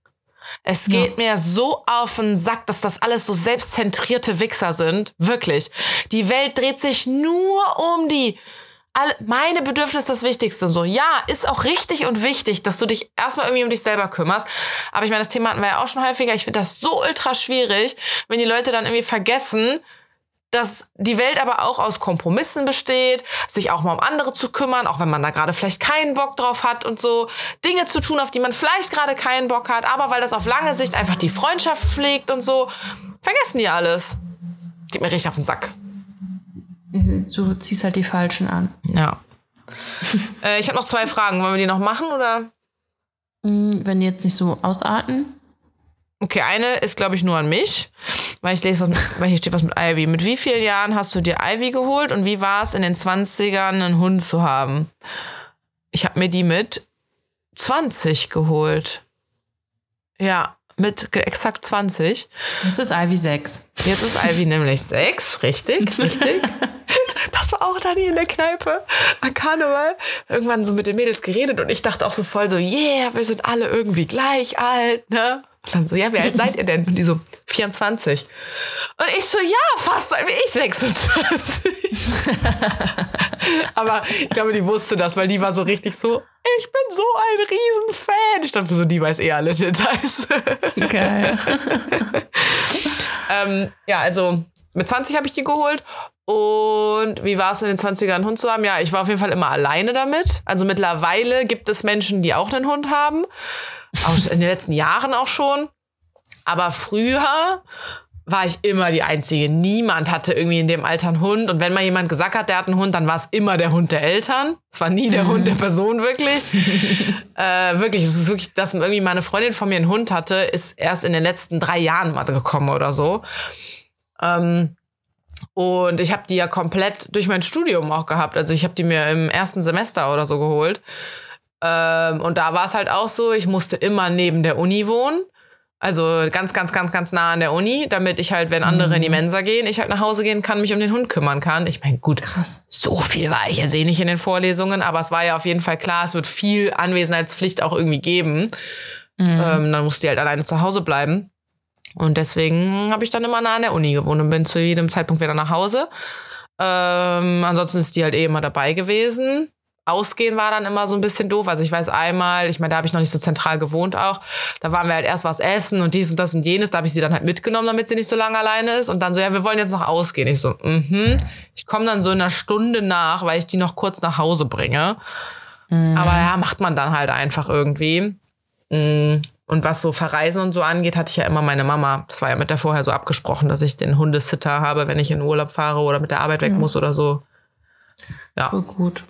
Es geht ja. mir so auf den Sack, dass das alles so selbstzentrierte Wichser sind. Wirklich. Die Welt dreht sich nur um die. Alle, meine Bedürfnisse das Wichtigste. So, ja, ist auch richtig und wichtig, dass du dich erstmal irgendwie um dich selber kümmerst. Aber ich meine, das Thema hatten wir ja auch schon häufiger. Ich finde das so ultra schwierig, wenn die Leute dann irgendwie vergessen, dass die Welt aber auch aus Kompromissen besteht, sich auch mal um andere zu kümmern, auch wenn man da gerade vielleicht keinen Bock drauf hat und so. Dinge zu tun, auf die man vielleicht gerade keinen Bock hat, aber weil das auf lange Sicht einfach die Freundschaft pflegt und so. Vergessen die alles. Geht mir richtig auf den Sack. Du ziehst halt die Falschen an. Ja. äh, ich habe noch zwei Fragen. Wollen wir die noch machen oder? Mm, Wenn die jetzt nicht so ausarten. Okay, eine ist, glaube ich, nur an mich, weil ich lese, was, weil hier steht was mit Ivy. Mit wie vielen Jahren hast du dir Ivy geholt und wie war es in den 20ern, einen Hund zu haben? Ich habe mir die mit 20 geholt. Ja, mit exakt 20. Das ist Ivy 6. Jetzt ist Ivy nämlich 6, richtig, richtig. Das war auch Dani in der Kneipe an Karneval. Irgendwann so mit den Mädels geredet und ich dachte auch so voll so, yeah, wir sind alle irgendwie gleich alt, ne? Und dann so, ja, wie alt seid ihr denn? Und die so, 24. Und ich so, ja, fast wie ich, 26. Aber ich glaube, die wusste das, weil die war so richtig so, ich bin so ein Riesenfan. Ich dachte so, die weiß eh alle Details. Geil. ähm, ja, also mit 20 habe ich die geholt. Und wie war es mit den 20ern, einen Hund zu haben? Ja, ich war auf jeden Fall immer alleine damit. Also mittlerweile gibt es Menschen, die auch einen Hund haben. Auch in den letzten Jahren auch schon. Aber früher war ich immer die Einzige. Niemand hatte irgendwie in dem Alter einen Hund. Und wenn mal jemand gesagt hat, der hat einen Hund, dann war es immer der Hund der Eltern. Es war nie der Hund der Person, wirklich. äh, wirklich, es ist wirklich, dass irgendwie meine Freundin von mir einen Hund hatte, ist erst in den letzten drei Jahren mal gekommen oder so. Ähm, und ich habe die ja komplett durch mein Studium auch gehabt. Also ich habe die mir im ersten Semester oder so geholt. Ähm, und da war es halt auch so, ich musste immer neben der Uni wohnen. Also ganz, ganz, ganz, ganz nah an der Uni, damit ich halt, wenn andere in die Mensa gehen, ich halt nach Hause gehen kann, mich um den Hund kümmern kann. Ich meine, gut, Krass. so viel war ich jetzt eh nicht in den Vorlesungen, aber es war ja auf jeden Fall klar, es wird viel Anwesenheitspflicht auch irgendwie geben. Ähm, dann musste die halt alleine zu Hause bleiben. Und deswegen habe ich dann immer nah an der Uni gewohnt und bin zu jedem Zeitpunkt wieder nach Hause. Ähm, ansonsten ist die halt eh immer dabei gewesen. Ausgehen war dann immer so ein bisschen doof. Also ich weiß einmal, ich meine, da habe ich noch nicht so zentral gewohnt auch. Da waren wir halt erst was essen und dies und das und jenes. Da habe ich sie dann halt mitgenommen, damit sie nicht so lange alleine ist. Und dann so, ja, wir wollen jetzt noch ausgehen. Ich so, mhm. Ich komme dann so in einer Stunde nach, weil ich die noch kurz nach Hause bringe. Aber ja, macht man dann halt einfach irgendwie. Mm, Und was so Verreisen und so angeht, hatte ich ja immer meine Mama. Das war ja mit der vorher so abgesprochen, dass ich den Hundesitter habe, wenn ich in Urlaub fahre oder mit der Arbeit weg muss oder so. Ja. Voll gut.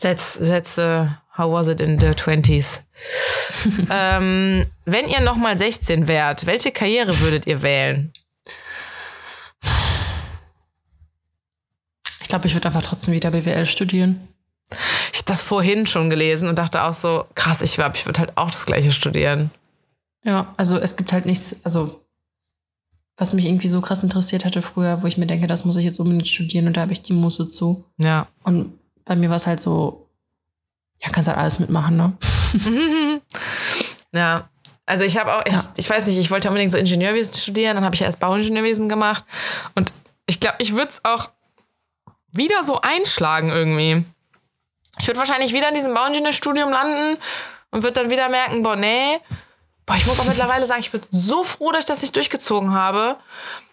That's, that's uh, how was it in the 20s? ähm, wenn ihr nochmal 16 wärt, welche Karriere würdet ihr wählen? Ich glaube, ich würde einfach trotzdem wieder BWL studieren. Ich habe das vorhin schon gelesen und dachte auch so, krass, ich glaube, ich würde halt auch das gleiche studieren. Ja, also es gibt halt nichts, also was mich irgendwie so krass interessiert hatte früher, wo ich mir denke, das muss ich jetzt unbedingt studieren und da habe ich die Muße zu. Ja. Und bei mir war es halt so, ja, kannst halt alles mitmachen, ne? Ja. Also ich habe auch, ich, Ja. ich weiß nicht, ich wollte unbedingt so Ingenieurwesen studieren, dann habe ich erst Bauingenieurwesen gemacht. Und ich glaube, ich würde es auch wieder so einschlagen irgendwie. Ich würde wahrscheinlich wieder in diesem Bauingenieurstudium landen und würde dann wieder merken, boah, nee. Boah, ich muss auch mittlerweile sagen, ich bin so froh, dass ich das nicht durchgezogen habe.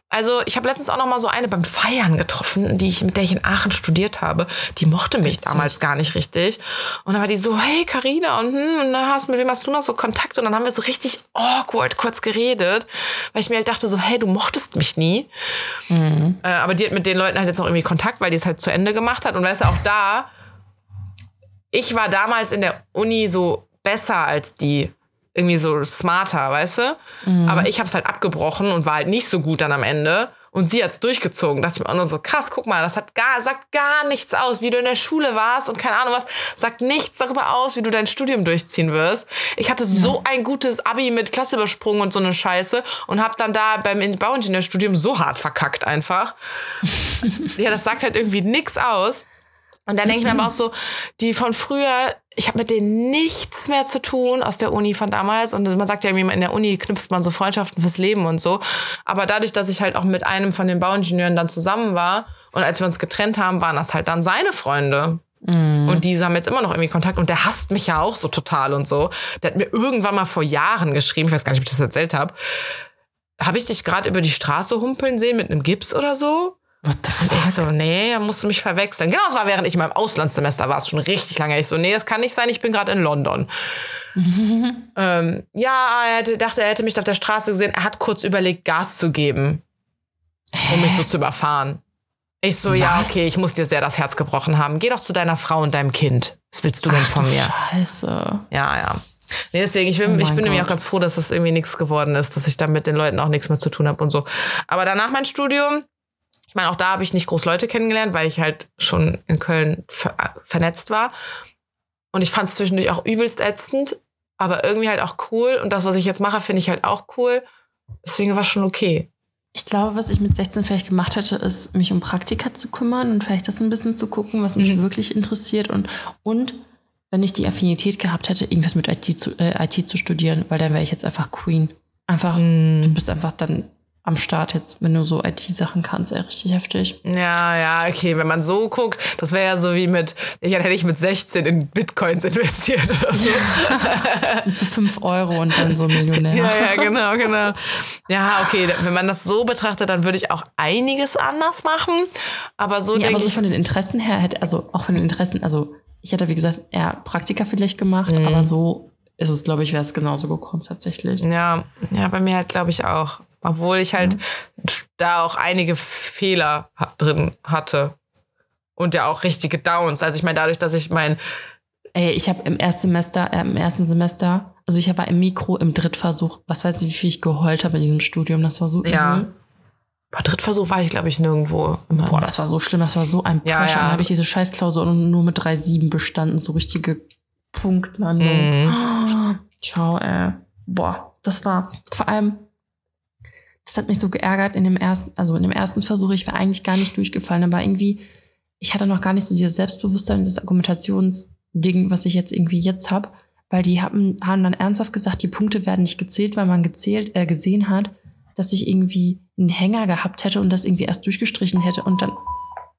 Also ich habe letztens auch noch mal so eine beim Feiern getroffen, die ich, mit der ich in Aachen studiert habe. Die mochte mich damals gar nicht richtig. Und dann war die so, hey Karina und, hm, und da hast mit wem hast du noch so Kontakt? Und dann haben wir so richtig awkward kurz geredet, weil ich mir halt dachte so, hey, du mochtest mich nie. Äh, aber die hat mit den Leuten halt jetzt noch irgendwie Kontakt, weil die es halt zu Ende gemacht hat. Und weißt du, auch da, ich war damals in der Uni so besser als die. Irgendwie so smarter, weißt du? Aber ich habe es halt abgebrochen und war halt nicht so gut dann am Ende. Und sie hat's durchgezogen. Da dachte ich mir auch nur so, krass, guck mal, das hat gar, sagt gar nichts aus, wie du in der Schule warst und keine Ahnung was, sagt nichts darüber aus, wie du dein Studium durchziehen wirst. Ich hatte so ein gutes Abi mit Klasse übersprungen und so eine Scheiße und habe dann da beim Bauingenieurstudium so hart verkackt einfach. ja, das sagt halt irgendwie nix aus. Und dann denke ich mir aber auch so, die von früher, ich habe mit denen nichts mehr zu tun aus der Uni von damals. Und man sagt ja irgendwie, in der Uni knüpft man so Freundschaften fürs Leben und so. Aber dadurch, dass ich halt auch mit einem von den Bauingenieuren dann zusammen war und als wir uns getrennt haben, waren das halt dann seine Freunde. Und die haben jetzt immer noch irgendwie Kontakt und der hasst mich ja auch so total und so. Der hat mir irgendwann mal vor Jahren geschrieben, ich weiß gar nicht, ob ich das erzählt habe. Habe ich dich gerade über die Straße humpeln sehen mit einem Gips oder so? What the fuck? Ich so, nee, da musst du mich verwechseln. Genau, das war während ich in meinem Auslandssemester war, es schon richtig lange. Ich so, nee, das kann nicht sein, ich bin gerade in London. ähm, ja, er hätte, dachte, er hätte mich auf der Straße gesehen. Er hat kurz überlegt, Gas zu geben, um mich so zu überfahren. Ich so, ja, Was? okay, ich muss dir sehr das Herz gebrochen haben. Geh doch zu deiner Frau und deinem Kind. Was willst du denn Ach, von mir? Scheiße. Ja, ja. Nee, deswegen, ich bin, Oh ich bin nämlich auch Gott. ganz froh, dass das irgendwie nichts geworden ist, dass ich da mit den Leuten auch nichts mehr zu tun habe und so. Aber danach mein Studium, ich meine, auch da habe ich nicht groß Leute kennengelernt, weil ich halt schon in Köln ver vernetzt war. Und ich fand es zwischendurch auch übelst ätzend, aber irgendwie halt auch cool. Und das, was ich jetzt mache, finde ich halt auch cool. Deswegen war es schon okay. Ich glaube, was ich mit 16 vielleicht gemacht hätte, ist, mich um Praktika zu kümmern und vielleicht das ein bisschen zu gucken, was mich wirklich interessiert und, und wenn ich die Affinität gehabt hätte, irgendwas mit IT zu, äh, IT zu studieren, weil dann wäre ich jetzt einfach Queen. Einfach, du bist einfach dann am Start jetzt, wenn du so IT-Sachen kannst, ey, richtig heftig. Ja, ja, okay, wenn man so guckt, das wäre ja so wie mit, ja, dann hätte ich mit 16 in Bitcoins investiert oder so. Mit so 5 Euro und dann so Millionär. Ja, ja, genau, genau. Ja, okay, wenn man das so betrachtet, dann würde ich auch einiges anders machen. Aber so Ja, denke aber so ich, von den Interessen her hätte, also auch von den Interessen, also ich hätte, wie gesagt, eher Praktika vielleicht gemacht, Mhm. aber so ist es, glaube ich, wäre es genauso gekommen tatsächlich. ja, ja, bei mir halt, glaube ich auch. Obwohl ich halt da auch einige Fehler drin hatte. Und ja auch richtige Downs. Also ich meine, dadurch, dass ich mein, Ey, ich habe im ersten Semester, äh, im ersten Semester, also ich war im Mikro im Drittversuch, was weiß ich, wie viel ich geheult habe in diesem Studium, das war so Ja. übel. bei Drittversuch war ich, glaube ich, nirgendwo. Immer. Boah, das war so schlimm, das war so ein Ja, Pressure. ja. Dann habe ich diese Scheißklausur nur mit 3,7 bestanden, so richtige Punktlandung. Mhm. Ciao, ey. Boah, das war vor allem, das hat mich so geärgert in dem ersten, also in dem ersten Versuch, ich war eigentlich gar nicht durchgefallen, aber irgendwie, ich hatte noch gar nicht so dieses Selbstbewusstsein, das Argumentationsding, was ich jetzt irgendwie jetzt habe, weil die haben, haben dann ernsthaft gesagt, die Punkte werden nicht gezählt, weil man gezählt, äh, gesehen hat, dass ich irgendwie einen Hänger gehabt hätte und das irgendwie erst durchgestrichen hätte und dann,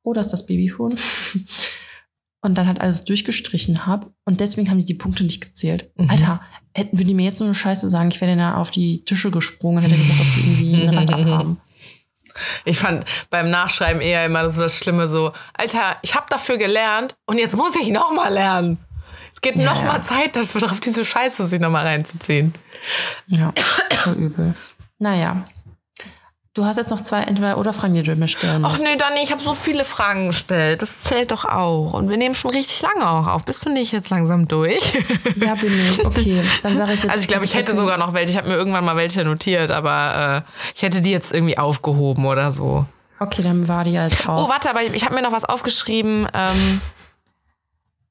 oh, das ist das Babyphone. Und dann halt alles durchgestrichen habe. Und deswegen haben die die Punkte nicht gezählt. Mhm. Alter, hätten, würden die mir jetzt so eine Scheiße sagen, ich wäre dann auf die Tische gesprungen und hätte gesagt, ob die irgendwie ein Rad abhaben. Ich fand beim Nachschreiben eher immer so das Schlimme so, Alter, ich habe dafür gelernt und jetzt muss ich noch mal lernen. Es geht Ja, noch mal ja. Zeit dafür, auf diese Scheiße sich noch mal reinzuziehen. Ja, so übel. Naja. Du hast jetzt noch zwei Entweder-Oder-Fragen, die du mir stellen Ach musst. nee, Dani, ich habe so viele Fragen gestellt. Das zählt doch auch. Und wir nehmen schon richtig lange auch auf. Bist du nicht jetzt langsam durch? Ja, bin ich. Okay, dann sage ich jetzt. Also ich glaube, ich hätte sogar noch welche. Ich habe mir irgendwann mal welche notiert, aber äh, ich hätte die jetzt irgendwie aufgehoben oder so. Okay, dann war die Oh, auch. warte, aber ich, ich habe mir noch was aufgeschrieben. Ähm,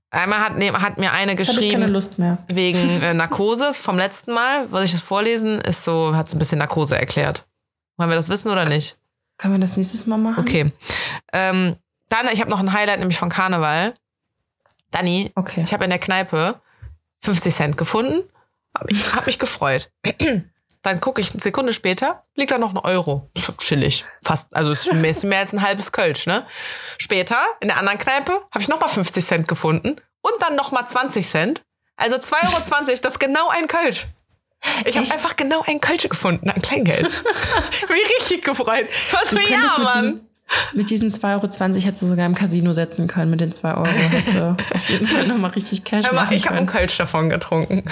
einmal hat, nee, hat mir eine Jetzt habe ich keine geschrieben Lust mehr. wegen äh, Narkose vom letzten Mal. Was ich das vorlesen, ist so, hat so ein bisschen Narkose erklärt. Wollen wir das wissen oder nicht? Können wir das nächstes Mal machen? Okay. Ähm, dann, ich habe noch ein Highlight, nämlich von Karneval. Dani, Okay. ich habe in der Kneipe 50 Cent gefunden. Hab ich hab mich gefreut. Dann gucke ich eine Sekunde später, liegt da noch ein Euro. Ist doch chillig. Fast, also ist mehr, ist mehr als ein halbes Kölsch, ne? Später, in der anderen Kneipe, habe ich nochmal 50 Cent gefunden. Und dann nochmal 20 Cent. Also 2,20 Euro, das ist genau ein Kölsch. Ich habe einfach genau ein Kölsch gefunden an Kleingeld. ich hab mich richtig gefreut. So, Du ja, Mann. diesen, mit diesen 2,20 Euro hättest du sogar im Casino setzen können. Mit den 2 Euro hättest du auf jeden Fall nochmal richtig Cash machen ich habe einen. Kölsch davon getrunken.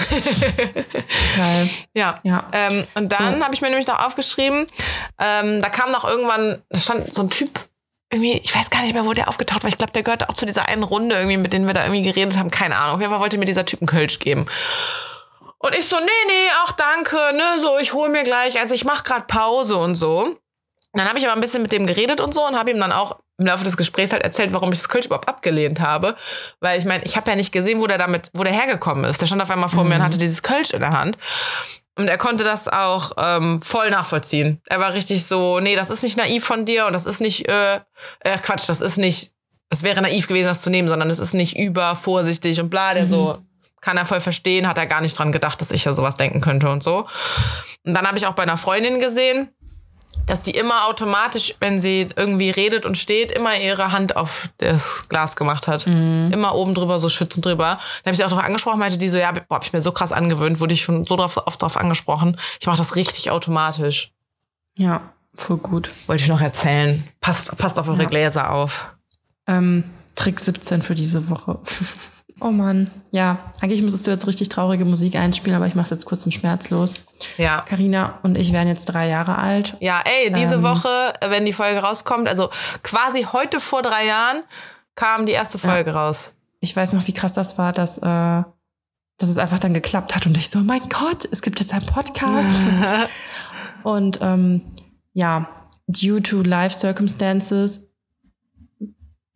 Geil. Ja. Ja. Ähm, und dann So. habe ich mir nämlich noch aufgeschrieben, ähm, da kam noch irgendwann, da stand so ein Typ, irgendwie, ich weiß gar nicht mehr, wo der aufgetaucht war. Ich glaube, der gehörte auch zu dieser einen Runde, irgendwie, mit denen wir da irgendwie geredet haben. Keine Ahnung. Auf jeden Fall wollte mir dieser Typ einen Kölsch geben. Und ich so, nee, nee, ach danke, ne, so, ich hole mir gleich, also ich mache gerade Pause und so. Dann habe ich aber ein bisschen mit dem geredet und so und habe ihm dann auch im Laufe des Gesprächs halt erzählt, warum ich das Kölsch überhaupt abgelehnt habe. Weil ich meine, ich habe ja nicht gesehen, wo der damit, wo der hergekommen ist. Der stand auf einmal vor mir und hatte dieses Kölsch in der Hand. Und er konnte das auch ähm, voll nachvollziehen. Er war richtig so, nee, das ist nicht naiv von dir und das ist nicht, äh, äh Quatsch, das ist nicht, es wäre naiv gewesen, das zu nehmen, sondern es ist nicht übervorsichtig und bla, der so, kann er voll verstehen, hat er gar nicht dran gedacht, dass ich ja sowas denken könnte und so. Und dann habe ich auch bei einer Freundin gesehen, dass die immer automatisch, wenn sie irgendwie redet und steht, immer ihre Hand auf das Glas gemacht hat. Immer oben drüber, so schützend drüber. Dann habe ich sie auch darauf angesprochen, meinte die so, ja, boah, hab ich mir so krass angewöhnt, wurde ich schon so drauf, oft drauf angesprochen. Ich mache das richtig automatisch. Ja. voll gut. Wollte ich noch erzählen. Passt, passt auf eure Ja. Gläser auf. Ähm, Trick 17 für diese Woche. oh Mann. Ja, eigentlich müsstest du jetzt richtig traurige Musik einspielen, aber ich mach's jetzt kurz und schmerzlos. Ja. Karina und ich werden jetzt drei Jahre alt. Ja, ey, diese Ähm. Woche, wenn die Folge rauskommt, also quasi heute vor drei Jahren, kam die erste Folge raus. Ich weiß noch, wie krass das war, dass, äh, dass es einfach dann geklappt hat und ich so, mein Gott, es gibt jetzt einen Podcast. und ähm, ja, due to life circumstances,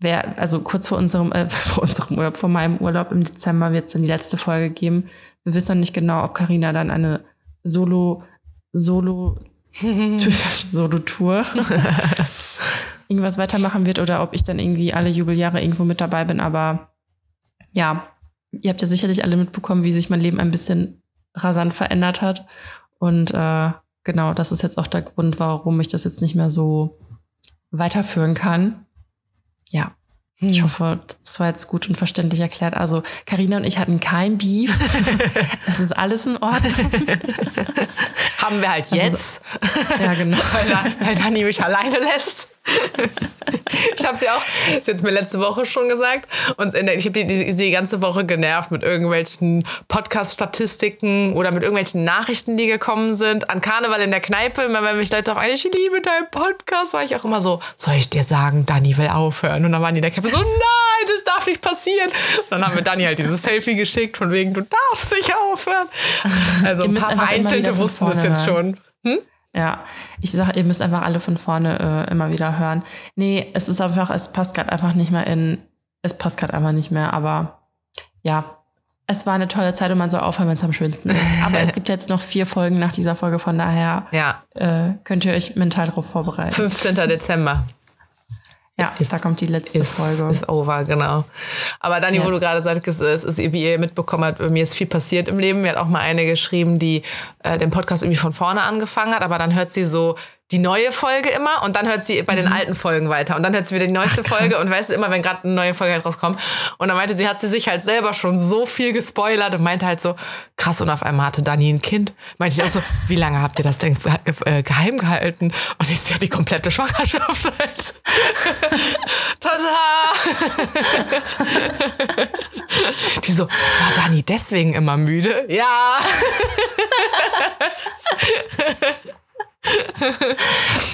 wer, also kurz vor unserem, äh, vor unserem Urlaub, vor meinem Urlaub im Dezember wird es dann die letzte Folge geben. Wir wissen noch nicht genau, ob Karina dann eine Solo, Solo, Solo-Tour irgendwas weitermachen wird oder ob ich dann irgendwie alle Jubeljahre irgendwo mit dabei bin. Aber ja, ihr habt ja sicherlich alle mitbekommen, wie sich mein Leben ein bisschen rasant verändert hat. Und äh, genau, das ist jetzt auch der Grund, warum ich das jetzt nicht mehr so weiterführen kann. Ja. Ich hoffe, das war jetzt gut und verständlich erklärt. Also, Karina und ich hatten kein Beef. Es ist alles in Ordnung. Haben wir halt Also jetzt, Ja, genau. weil, weil Dani mich alleine lässt. ich habe sie auch, ist jetzt mir letzte Woche schon gesagt. Und in der, ich habe die, die, die ganze Woche genervt mit irgendwelchen Podcast-Statistiken oder mit irgendwelchen Nachrichten, die gekommen sind. An Karneval in der Kneipe, immer wenn mich Leute darauf ein, ich liebe deinen Podcast, war ich auch immer so, soll ich dir sagen, Dani will aufhören? Und dann waren die in der Kneipe so, nein, das darf nicht passieren. Und dann haben wir Dani halt dieses Selfie geschickt, von wegen, du darfst nicht aufhören. Also ein paar Vereinzelte wussten das vorne jetzt schon. Ja, ich sag, ihr müsst einfach alle von vorne äh, immer wieder hören. Nee, es ist einfach, es passt gerade einfach nicht mehr in, es passt gerade einfach nicht mehr, aber ja, es war eine tolle Zeit und man soll aufhören, wenn es am schönsten ist. Aber es gibt jetzt noch vier Folgen nach dieser Folge, von daher Ja, äh, könnt ihr euch mental darauf vorbereiten. 15. Dezember. Ja, Ist- da kommt die letzte ist, Folge. ist over, genau. Aber Dani, wo Yes. du gerade sagst, es ist, wie ihr mitbekommen habt, bei mir ist viel passiert im Leben. Mir hat auch mal eine geschrieben, die äh, den Podcast irgendwie von vorne angefangen hat, aber dann hört sie so die neue Folge immer und dann hört sie bei den alten Folgen weiter und dann hört sie wieder die neueste Folge und weißt du immer, wenn gerade eine neue Folge halt rauskommt und dann meinte sie, hat sie sich halt selber schon so viel gespoilert und meinte halt so, krass und auf einmal hatte Dani ein Kind. Meinte ich auch so, wie lange habt ihr das denn äh, geheim gehalten? Und ich so, ja, die komplette Schwangerschaft halt. Tada! Die so, war Dani deswegen immer müde? Ja.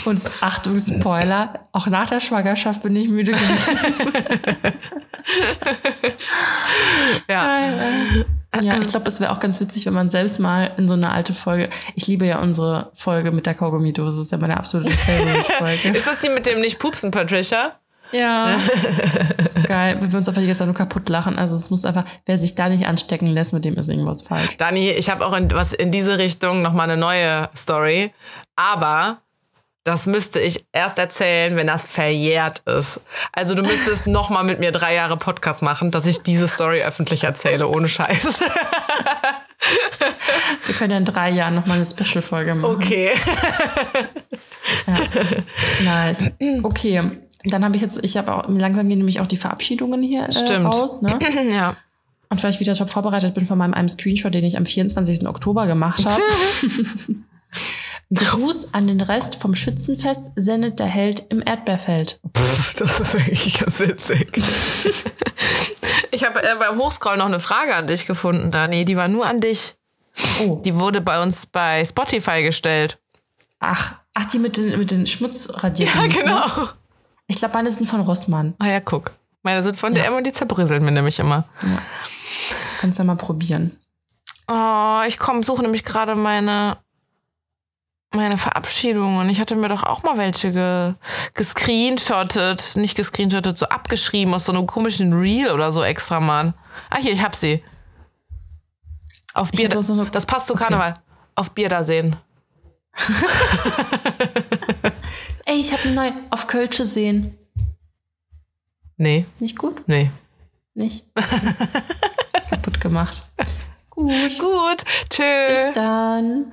Und Achtung, Spoiler, auch nach der Schwangerschaft bin ich müde gewesen. Ja. Ja, ich glaube, es wäre auch ganz witzig, wenn man selbst mal in so eine alte Folge. Ich liebe ja unsere Folge mit der Kaugummidose, das ist ja meine absolute Favorite-Folge. Ist das die mit dem nicht pupsen, Patricia? Ja. Das ist so geil. Wir würden uns einfach jetzt auch nur kaputt lachen. Also es muss einfach, wer sich da nicht anstecken lässt, mit dem ist irgendwas falsch. Dani, ich habe auch in, was in diese Richtung nochmal eine neue Story. Aber das müsste ich erst erzählen, wenn das verjährt ist. Also du müsstest nochmal mit mir drei Jahre Podcast machen, dass ich diese Story öffentlich erzähle, ohne Scheiß. Wir können ja in drei Jahren nochmal eine Special-Folge machen. Okay. Nice. Okay. Dann habe ich jetzt, ich habe auch, langsam gehen nämlich auch die Verabschiedungen hier äh, Stimmt. raus, ne? ja. Und weil ich wieder schon vorbereitet bin von meinem einem Screenshot, den ich am 24. Oktober gemacht habe. Gruß an den Rest vom Schützenfest sendet der Held im Erdbeerfeld. Pff, das ist eigentlich ganz witzig. Ich habe äh, beim Hochscroll noch eine Frage an dich gefunden, Dani. Die war nur an dich. Oh. Die wurde bei uns bei Spotify gestellt. Ach, ach, die mit den, mit den Schmutzradierten. Ja, genau. Ich glaube, meine sind von Rossmann. Ah ja, guck. Meine sind von DM und die zerbröseln mir nämlich immer. Kannst du ja mal probieren. Oh, ich komm, suche nämlich gerade meine, meine Verabschiedungen. Ich hatte mir doch auch mal welche ge, gescreenshottet. Nicht gescreenshottet, so abgeschrieben aus so einem komischen Reel oder so extra, Mann. Ah, hier, ich hab sie. Auf Bier, das das, so- passt zu Karneval. Auf Bier da sehen. Ey, ich habe eine neue auf Kölsche sehen. Nee, Nicht gut? nee. Nicht? Kaputt gemacht. Gut. Gut, tschüss. Bis dann.